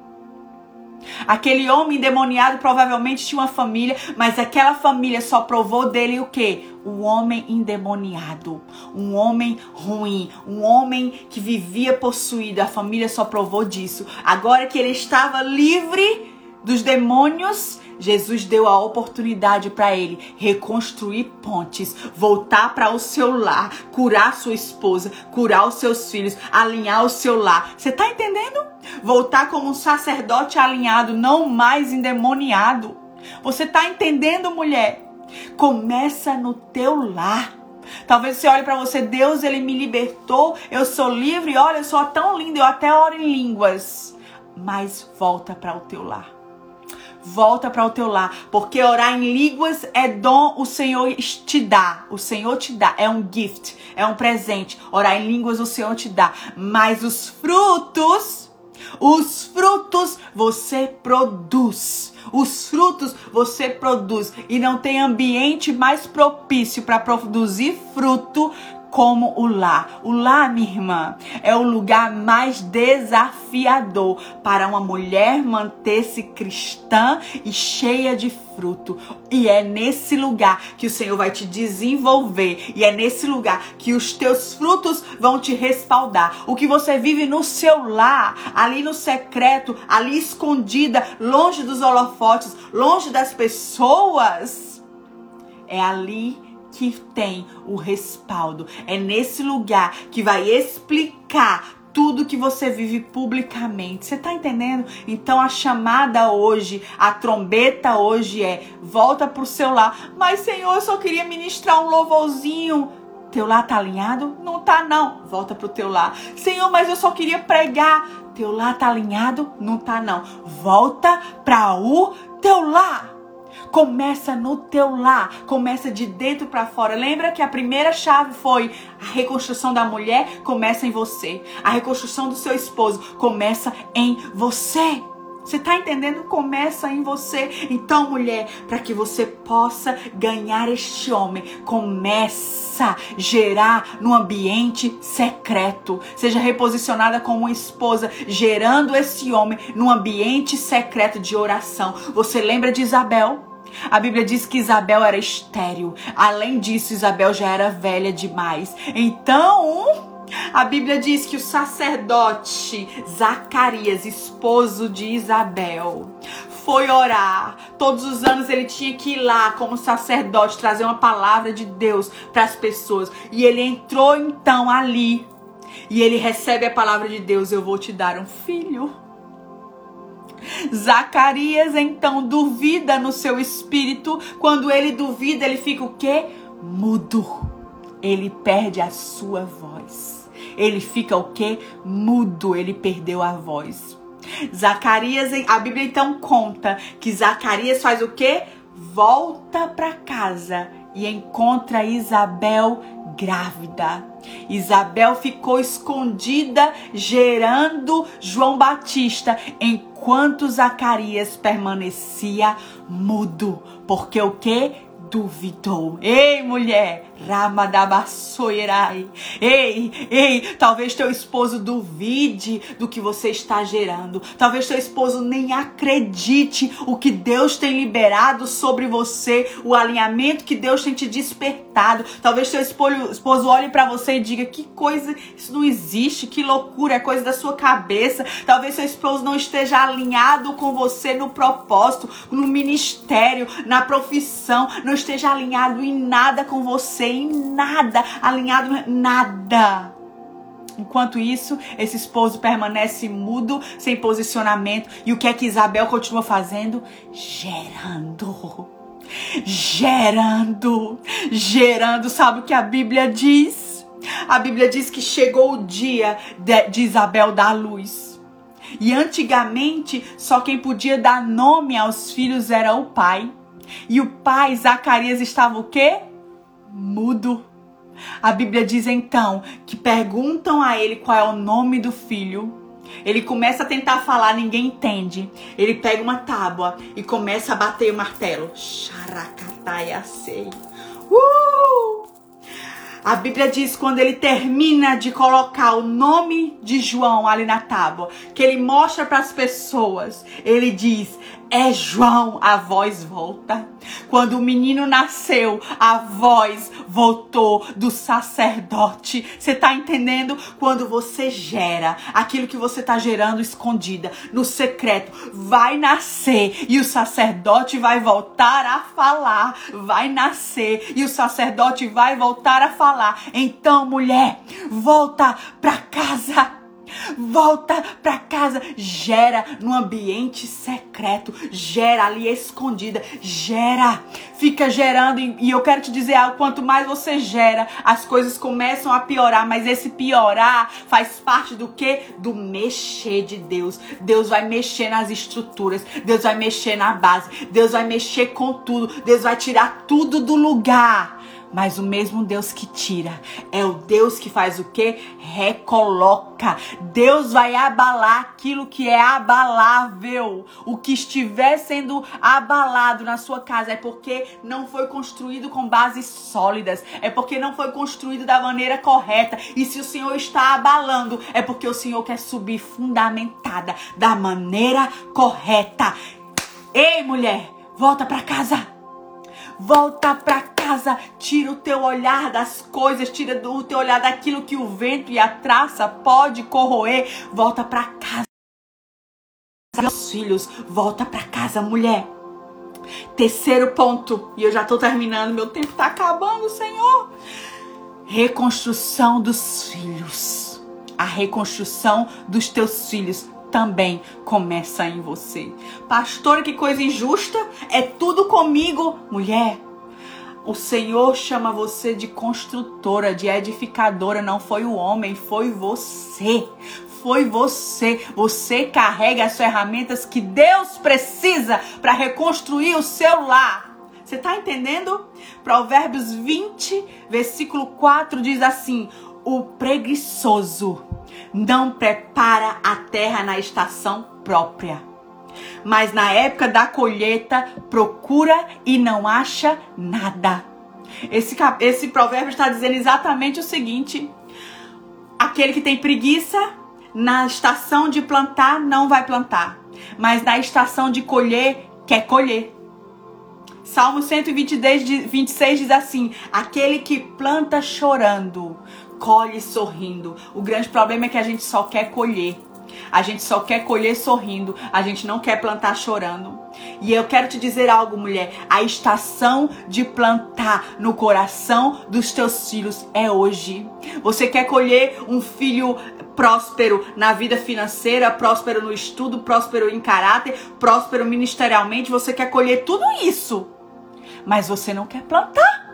Aquele homem endemoniado provavelmente tinha uma família, mas aquela família só provou dele o quê? Um homem endemoniado, um homem ruim, um homem que vivia possuído. A família só provou disso. Agora que ele estava livre, dos demônios, Jesus deu a oportunidade para ele reconstruir pontes, voltar para o seu lar, curar sua esposa, curar os seus filhos, alinhar o seu lar. Você tá entendendo? Voltar como um sacerdote alinhado, não mais endemoniado. Você tá entendendo, mulher? Começa no teu lar. Talvez você olhe para você, Deus, ele me libertou, eu sou livre, olha, eu sou tão linda, eu até oro em línguas. Mas volta para o teu lar volta para o teu lar, porque orar em línguas é dom o Senhor te dá. O Senhor te dá, é um gift, é um presente. Orar em línguas o Senhor te dá, mas os frutos, os frutos você produz. Os frutos você produz e não tem ambiente mais propício para produzir fruto como o lar. O lar, minha irmã, é o lugar mais desafiador para uma mulher manter-se cristã e cheia de fruto. E é nesse lugar que o Senhor vai te desenvolver. E é nesse lugar que os teus frutos vão te respaldar. O que você vive no seu lar, ali no secreto, ali escondida, longe dos holofotes, longe das pessoas, é ali que tem o respaldo. É nesse lugar que vai explicar tudo que você vive publicamente. Você tá entendendo? Então a chamada hoje, a trombeta hoje é: volta pro seu lar. Mas Senhor, eu só queria ministrar um louvorzinho. Teu lar tá alinhado? Não tá não. Volta pro teu lar. Senhor, mas eu só queria pregar. Teu lar tá alinhado? Não tá não. Volta para o teu lar. Começa no teu lar, começa de dentro para fora. Lembra que a primeira chave foi a reconstrução da mulher começa em você. A reconstrução do seu esposo começa em você. Você está entendendo? Começa em você. Então, mulher, para que você possa ganhar este homem, começa a gerar no ambiente secreto. Seja reposicionada como esposa, gerando esse homem no ambiente secreto de oração. Você lembra de Isabel? A Bíblia diz que Isabel era estéril. Além disso, Isabel já era velha demais. Então, a Bíblia diz que o sacerdote Zacarias, esposo de Isabel, foi orar. Todos os anos ele tinha que ir lá como sacerdote trazer uma palavra de Deus para as pessoas. E ele entrou então ali e ele recebe a palavra de Deus: Eu vou te dar um filho. Zacarias então duvida no seu espírito. Quando ele duvida, ele fica o quê? Mudo. Ele perde a sua voz. Ele fica o quê? Mudo. Ele perdeu a voz. Zacarias, a Bíblia então conta que Zacarias faz o quê? Volta para casa e encontra Isabel grávida. Isabel ficou escondida, gerando João Batista, enquanto Zacarias permanecia mudo. Porque o que? duvidou. Ei, mulher, Ramadabassoirai. Ei, ei, talvez teu esposo duvide do que você está gerando. Talvez teu esposo nem acredite o que Deus tem liberado sobre você, o alinhamento que Deus tem te despertado. Talvez teu esposo olhe para você e diga: "Que coisa, isso não existe, que loucura, é coisa da sua cabeça". Talvez seu esposo não esteja alinhado com você no propósito, no ministério, na profissão, não esteja alinhado em nada com você, em nada, alinhado nada. Enquanto isso, esse esposo permanece mudo, sem posicionamento. E o que é que Isabel continua fazendo? Gerando. Gerando. Gerando. Sabe o que a Bíblia diz? A Bíblia diz que chegou o dia de, de Isabel dar luz. E antigamente, só quem podia dar nome aos filhos era o pai. E o pai, Zacarias, estava o quê? Mudo. A Bíblia diz então que perguntam a ele qual é o nome do filho. Ele começa a tentar falar, ninguém entende. Ele pega uma tábua e começa a bater o martelo. Xaracataiacei. Uh! A Bíblia diz quando ele termina de colocar o nome de João ali na tábua, que ele mostra para as pessoas, ele diz: é João, a voz volta. Quando o menino nasceu, a voz voltou do sacerdote. Você está entendendo? Quando você gera aquilo que você está gerando escondida, no secreto, vai nascer e o sacerdote vai voltar a falar. Vai nascer e o sacerdote vai voltar a falar. Então, mulher, volta para casa Volta para casa, gera no ambiente secreto, gera ali escondida, gera, fica gerando e eu quero te dizer algo, quanto mais você gera, as coisas começam a piorar, mas esse piorar faz parte do que? Do mexer de Deus. Deus vai mexer nas estruturas, Deus vai mexer na base, Deus vai mexer com tudo, Deus vai tirar tudo do lugar. Mas o mesmo Deus que tira é o Deus que faz o que? Recoloca. Deus vai abalar aquilo que é abalável. O que estiver sendo abalado na sua casa é porque não foi construído com bases sólidas. É porque não foi construído da maneira correta. E se o Senhor está abalando, é porque o Senhor quer subir fundamentada da maneira correta. Ei, mulher, volta para casa. Volta para casa, tira o teu olhar das coisas, tira o teu olhar daquilo que o vento e a traça pode corroer. Volta para casa. Meus filhos, volta para casa, mulher. Terceiro ponto, e eu já tô terminando, meu tempo tá acabando, Senhor. Reconstrução dos filhos. A reconstrução dos teus filhos também começa em você. Pastor, que coisa injusta, é tudo comigo. Mulher, o Senhor chama você de construtora, de edificadora, não foi o homem, foi você. Foi você. Você carrega as ferramentas que Deus precisa para reconstruir o seu lar. Você está entendendo? Provérbios 20, versículo 4 diz assim: O preguiçoso não prepara a terra na estação própria mas na época da colheita procura e não acha nada. Esse, esse provérbio está dizendo exatamente o seguinte: aquele que tem preguiça, na estação de plantar, não vai plantar, mas na estação de colher, quer colher. Salmo 126 diz assim: aquele que planta chorando, colhe sorrindo. O grande problema é que a gente só quer colher. A gente só quer colher sorrindo, a gente não quer plantar chorando. E eu quero te dizer algo, mulher: a estação de plantar no coração dos teus filhos é hoje. Você quer colher um filho próspero na vida financeira, próspero no estudo, próspero em caráter, próspero ministerialmente, você quer colher tudo isso. Mas você não quer plantar.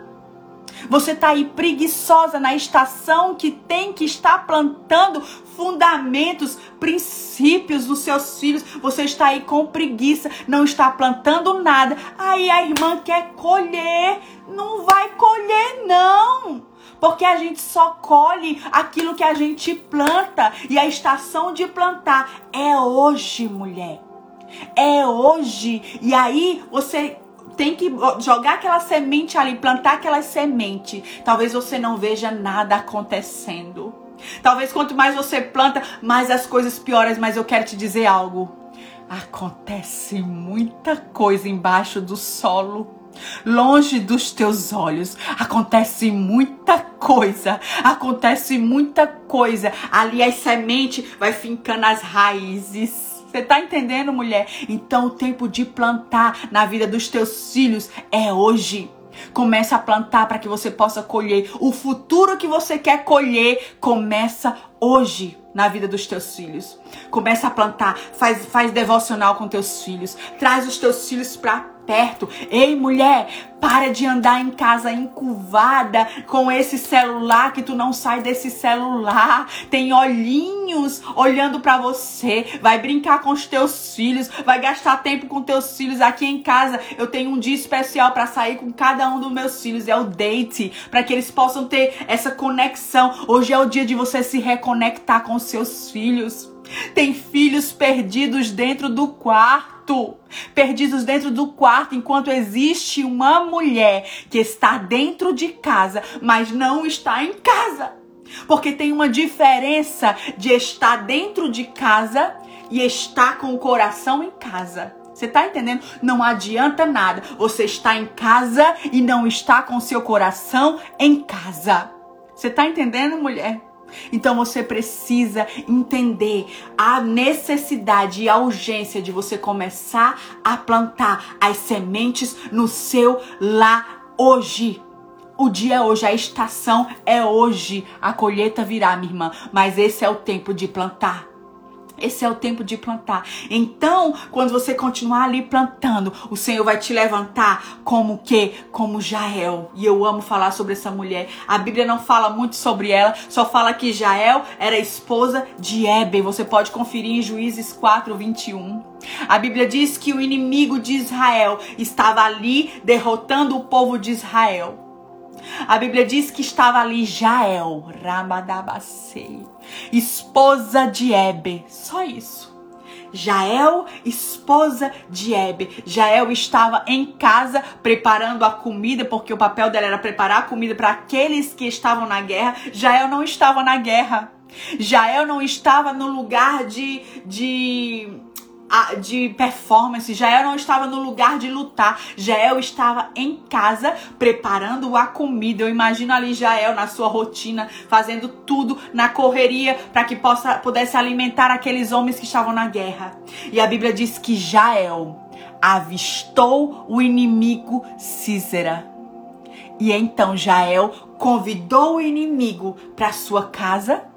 Você está aí preguiçosa na estação que tem que estar plantando fundamentos, princípios dos seus filhos. Você está aí com preguiça, não está plantando nada. Aí a irmã quer colher. Não vai colher, não. Porque a gente só colhe aquilo que a gente planta. E a estação de plantar é hoje, mulher. É hoje. E aí você tem que jogar aquela semente ali, plantar aquela semente. Talvez você não veja nada acontecendo. Talvez quanto mais você planta, mais as coisas pioram. Mas eu quero te dizer algo. Acontece muita coisa embaixo do solo. Longe dos teus olhos acontece muita coisa, acontece muita coisa. Ali a semente vai fincando as raízes. Você tá entendendo, mulher? Então o tempo de plantar na vida dos teus filhos é hoje. Comece a plantar para que você possa colher. O futuro que você quer colher começa hoje na vida dos teus filhos. Começa a plantar, faz, faz devocional com teus filhos. Traz os teus filhos para perto. Ei, mulher, para de andar em casa encurvada com esse celular que tu não sai desse celular. Tem olhinhos olhando para você. Vai brincar com os teus filhos, vai gastar tempo com teus filhos aqui em casa. Eu tenho um dia especial para sair com cada um dos meus filhos, é o date, para que eles possam ter essa conexão. Hoje é o dia de você se reconectar com seus filhos. Tem filhos perdidos dentro do quarto perdidos dentro do quarto, enquanto existe uma mulher que está dentro de casa, mas não está em casa. Porque tem uma diferença de estar dentro de casa e estar com o coração em casa. Você tá entendendo? Não adianta nada. Você está em casa e não está com seu coração em casa. Você tá entendendo, mulher? Então você precisa entender a necessidade e a urgência de você começar a plantar as sementes no seu lar hoje. O dia é hoje, a estação é hoje. A colheita virá, minha irmã, mas esse é o tempo de plantar. Esse é o tempo de plantar. Então, quando você continuar ali plantando, o Senhor vai te levantar como que? Como Jael. E eu amo falar sobre essa mulher. A Bíblia não fala muito sobre ela, só fala que Jael era esposa de Eben. Você pode conferir em Juízes 4, 21. A Bíblia diz que o inimigo de Israel estava ali derrotando o povo de Israel. A Bíblia diz que estava ali Jael, Ramadabasei, esposa de Ebe. Só isso. Jael, esposa de Ebe. Jael estava em casa preparando a comida, porque o papel dela era preparar a comida para aqueles que estavam na guerra. Jael não estava na guerra. Jael não estava no lugar de, de de performance. Jael não estava no lugar de lutar. Jael estava em casa preparando a comida. Eu imagino ali Jael na sua rotina, fazendo tudo na correria para que possa, pudesse alimentar aqueles homens que estavam na guerra. E a Bíblia diz que Jael avistou o inimigo Císera. E então Jael convidou o inimigo para sua casa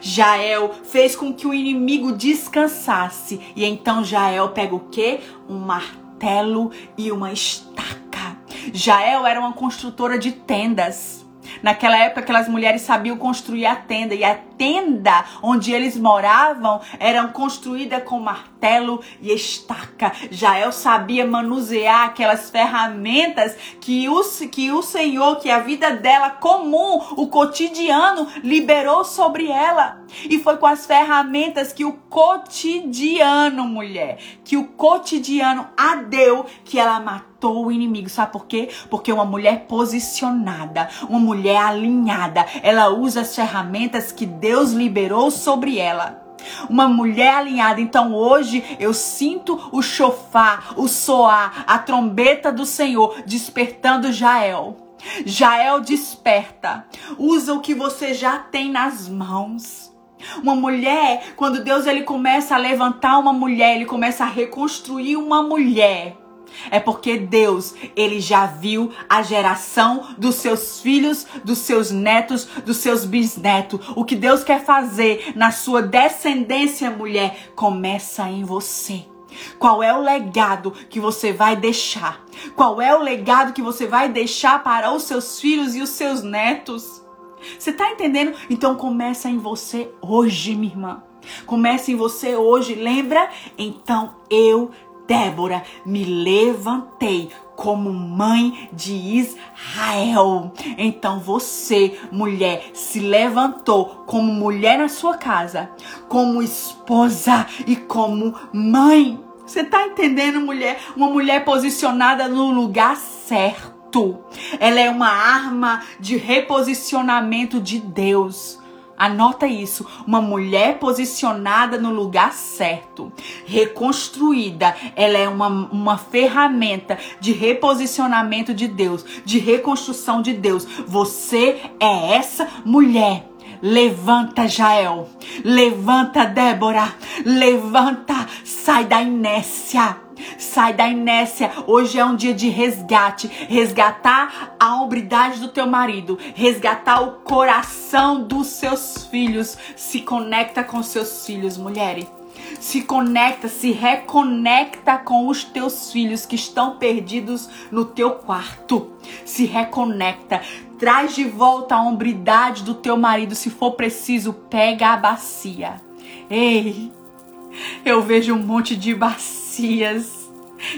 Jael fez com que o inimigo descansasse. E então Jael pega o quê? Um martelo e uma estaca. Jael era uma construtora de tendas. Naquela época, aquelas mulheres sabiam construir a tenda e a tenda onde eles moravam era construída com martelo e estaca. Jael sabia manusear aquelas ferramentas que o, que o Senhor, que a vida dela comum, o cotidiano, liberou sobre ela. E foi com as ferramentas que o cotidiano, mulher, que o cotidiano a deu que ela matou o inimigo. Sabe por quê? Porque uma mulher posicionada, uma mulher alinhada, ela usa as ferramentas que Deus liberou sobre ela uma mulher alinhada. Então hoje eu sinto o chofar, o soar, a trombeta do Senhor despertando Jael. Jael desperta. Usa o que você já tem nas mãos. Uma mulher, quando Deus ele começa a levantar uma mulher, ele começa a reconstruir uma mulher. É porque Deus, ele já viu a geração dos seus filhos, dos seus netos, dos seus bisnetos. O que Deus quer fazer na sua descendência, mulher, começa em você. Qual é o legado que você vai deixar? Qual é o legado que você vai deixar para os seus filhos e os seus netos? Você tá entendendo? Então começa em você hoje, minha irmã. Começa em você hoje, lembra? Então eu, Débora, me levantei como mãe de Israel. Então você, mulher, se levantou como mulher na sua casa, como esposa e como mãe. Você tá entendendo, mulher? Uma mulher posicionada no lugar certo. Ela é uma arma de reposicionamento de Deus. Anota isso. Uma mulher posicionada no lugar certo, reconstruída, ela é uma, uma ferramenta de reposicionamento de Deus, de reconstrução de Deus. Você é essa mulher. Levanta, Jael. Levanta, Débora. Levanta. Sai da inércia. Sai da inércia. Hoje é um dia de resgate. Resgatar a hombridade do teu marido. Resgatar o coração dos seus filhos. Se conecta com seus filhos, mulheres. Se conecta, se reconecta com os teus filhos que estão perdidos no teu quarto. Se reconecta. Traz de volta a hombridade do teu marido. Se for preciso, pega a bacia. Ei, eu vejo um monte de bacias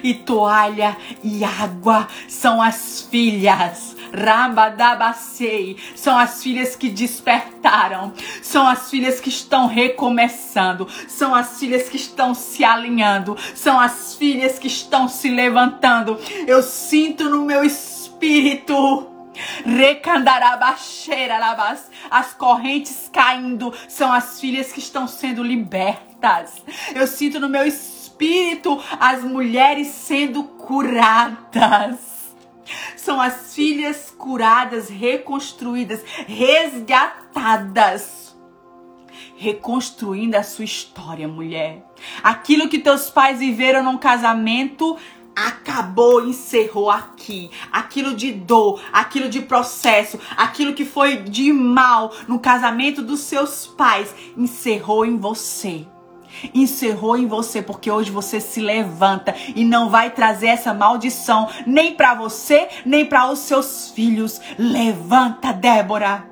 e toalha e água. São as filhas. Rabadabacei. São as filhas que despertaram. São as filhas que estão recomeçando. São as filhas que estão se alinhando. São as filhas que estão se levantando. Eu sinto no meu espírito As correntes caindo são as filhas que estão sendo libertas. Eu sinto no meu espírito as mulheres sendo curadas. São as filhas curadas, reconstruídas, resgatadas. Reconstruindo a sua história, mulher. Aquilo que teus pais viveram num casamento acabou, encerrou aqui. Aquilo de dor, aquilo de processo, aquilo que foi de mal no casamento dos seus pais, encerrou em você. Encerrou em você porque hoje você se levanta e não vai trazer essa maldição nem para você, nem para os seus filhos. Levanta, Débora.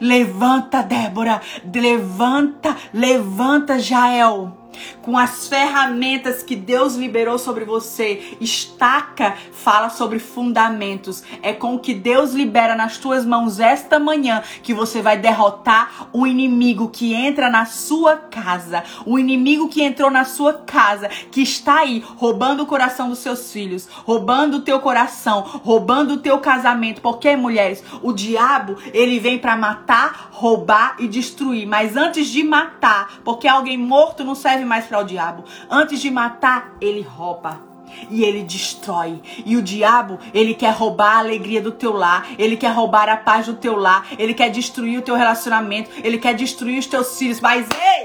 Levanta, Débora. Levanta, levanta, Jael com as ferramentas que Deus liberou sobre você. Estaca fala sobre fundamentos. É com o que Deus libera nas tuas mãos esta manhã que você vai derrotar o inimigo que entra na sua casa. O inimigo que entrou na sua casa, que está aí roubando o coração dos seus filhos, roubando o teu coração, roubando o teu casamento. Porque, mulheres, o diabo, ele vem para matar, roubar e destruir. Mas antes de matar, porque alguém morto não serve mais para o diabo. Antes de matar, ele rouba e ele destrói. E o diabo, ele quer roubar a alegria do teu lar, ele quer roubar a paz do teu lar, ele quer destruir o teu relacionamento, ele quer destruir os teus filhos. Mas ei!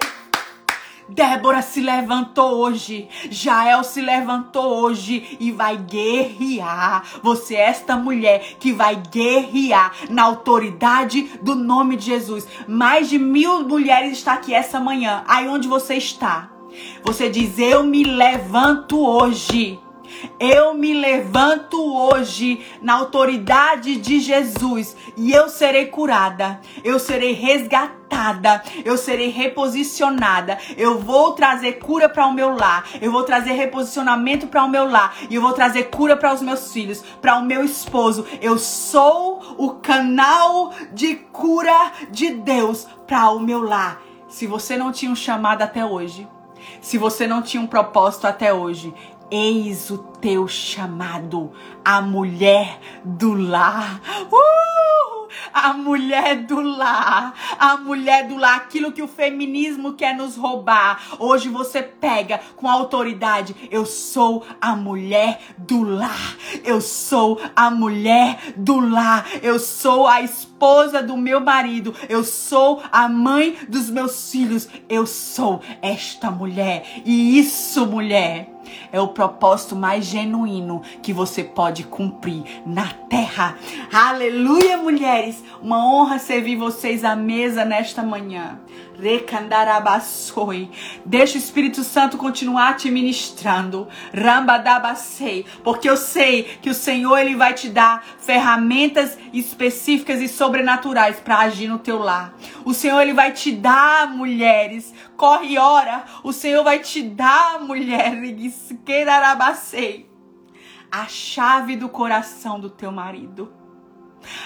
Débora se levantou hoje, Jael se levantou hoje e vai guerrear. Você é esta mulher que vai guerrear na autoridade do nome de Jesus. Mais de mil mulheres estão aqui essa manhã. Aí onde você está? Você diz: Eu me levanto hoje. Eu me levanto hoje na autoridade de Jesus e eu serei curada, eu serei resgatada, eu serei reposicionada. Eu vou trazer cura para o meu lar, eu vou trazer reposicionamento para o meu lar e eu vou trazer cura para os meus filhos, para o meu esposo. Eu sou o canal de cura de Deus para o meu lar. Se você não tinha um chamado até hoje, se você não tinha um propósito até hoje, eis o teu chamado, a mulher do lar. Uh! A mulher do lar, a mulher do lar, aquilo que o feminismo quer nos roubar. Hoje você pega com autoridade. Eu sou a mulher do lar. Eu sou a mulher do lar. Eu sou a esposa do meu marido. Eu sou a mãe dos meus filhos. Eu sou esta mulher. E isso, mulher, é o propósito mais genuíno que você pode cumprir na terra. Aleluia, mulheres! Uma honra servir vocês à mesa nesta manhã. Recandarabassoi. Deixa o Espírito Santo continuar te ministrando. Rambadabasei. Porque eu sei que o Senhor ele vai te dar ferramentas específicas e sobrenaturais para agir no teu lar. O Senhor ele vai te dar, mulheres. Corre e ora. O Senhor vai te dar, mulheres. Queirarabasei. A chave do coração do teu marido.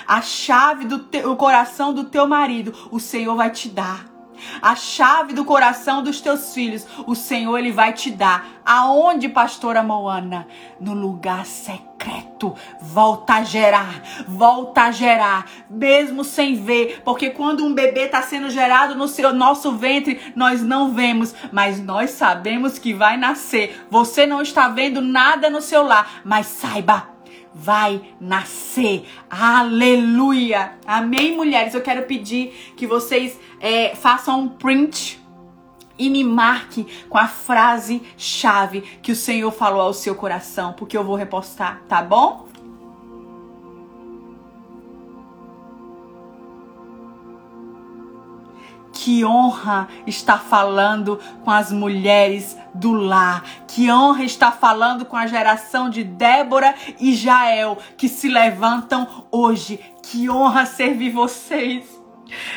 A chave do teu, coração do teu marido, o Senhor vai te dar. A chave do coração dos teus filhos, o Senhor ele vai te dar. Aonde, pastora Moana? No lugar secreto. Volta a gerar, volta a gerar, mesmo sem ver, porque quando um bebê está sendo gerado no seu nosso ventre, nós não vemos, mas nós sabemos que vai nascer. Você não está vendo nada no seu lar, mas saiba, vai nascer. Aleluia. Amém, mulheres? Eu quero pedir que vocês é, façam um print e me marque com a frase chave que o Senhor falou ao seu coração, porque eu vou repostar, tá bom? Que honra está falando com as mulheres do lar. Que honra está falando com a geração de Débora e Jael que se levantam hoje. Que honra servir vocês.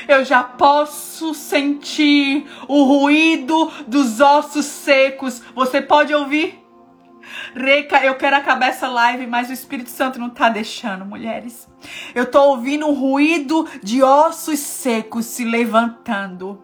Eu já posso sentir o ruído dos ossos secos. Você pode ouvir? Reca, eu quero acabar essa live, mas o Espírito Santo não tá deixando, mulheres. Eu tô ouvindo um ruído de ossos secos se levantando.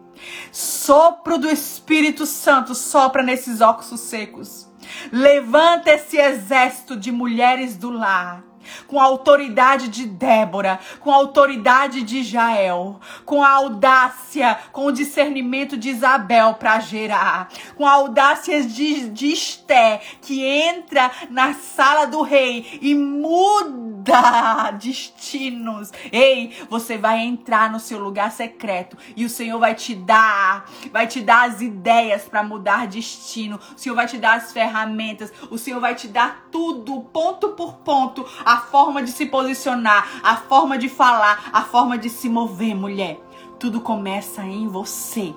Sopro do Espírito Santo sopra nesses ossos secos. Levanta esse exército de mulheres do lar com a autoridade de Débora, com a autoridade de Jael, com a audácia, com o discernimento de Isabel para gerar, com a audácia de, de Esté, que entra na sala do rei e muda destinos. Ei, você vai entrar no seu lugar secreto e o Senhor vai te dar, vai te dar as ideias para mudar destino. O Senhor vai te dar as ferramentas, o Senhor vai te dar tudo, ponto por ponto, a forma de se posicionar, a forma de falar, a forma de se mover, mulher. Tudo começa em você.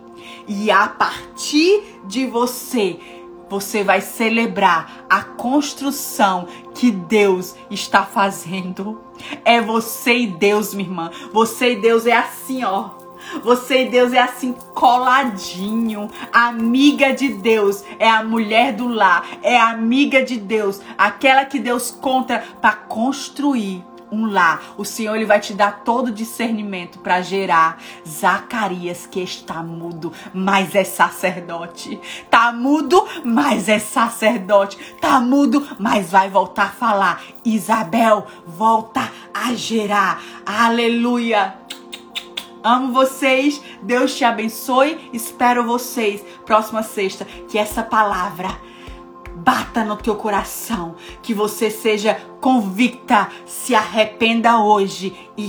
E a partir de você, você vai celebrar a construção que Deus está fazendo. É você e Deus, minha irmã. Você e Deus é assim, ó. Você e Deus é assim coladinho. amiga de Deus é a mulher do lar, é amiga de Deus, aquela que Deus conta para construir um lar. O Senhor ele vai te dar todo o discernimento para gerar Zacarias que está mudo, mas é sacerdote. Tá mudo, mas é sacerdote. Tá mudo, mas vai voltar a falar. Isabel, volta a gerar. Aleluia. Amo vocês. Deus te abençoe. Espero vocês próxima sexta. Que essa palavra bata no teu coração. Que você seja convicta. Se arrependa hoje e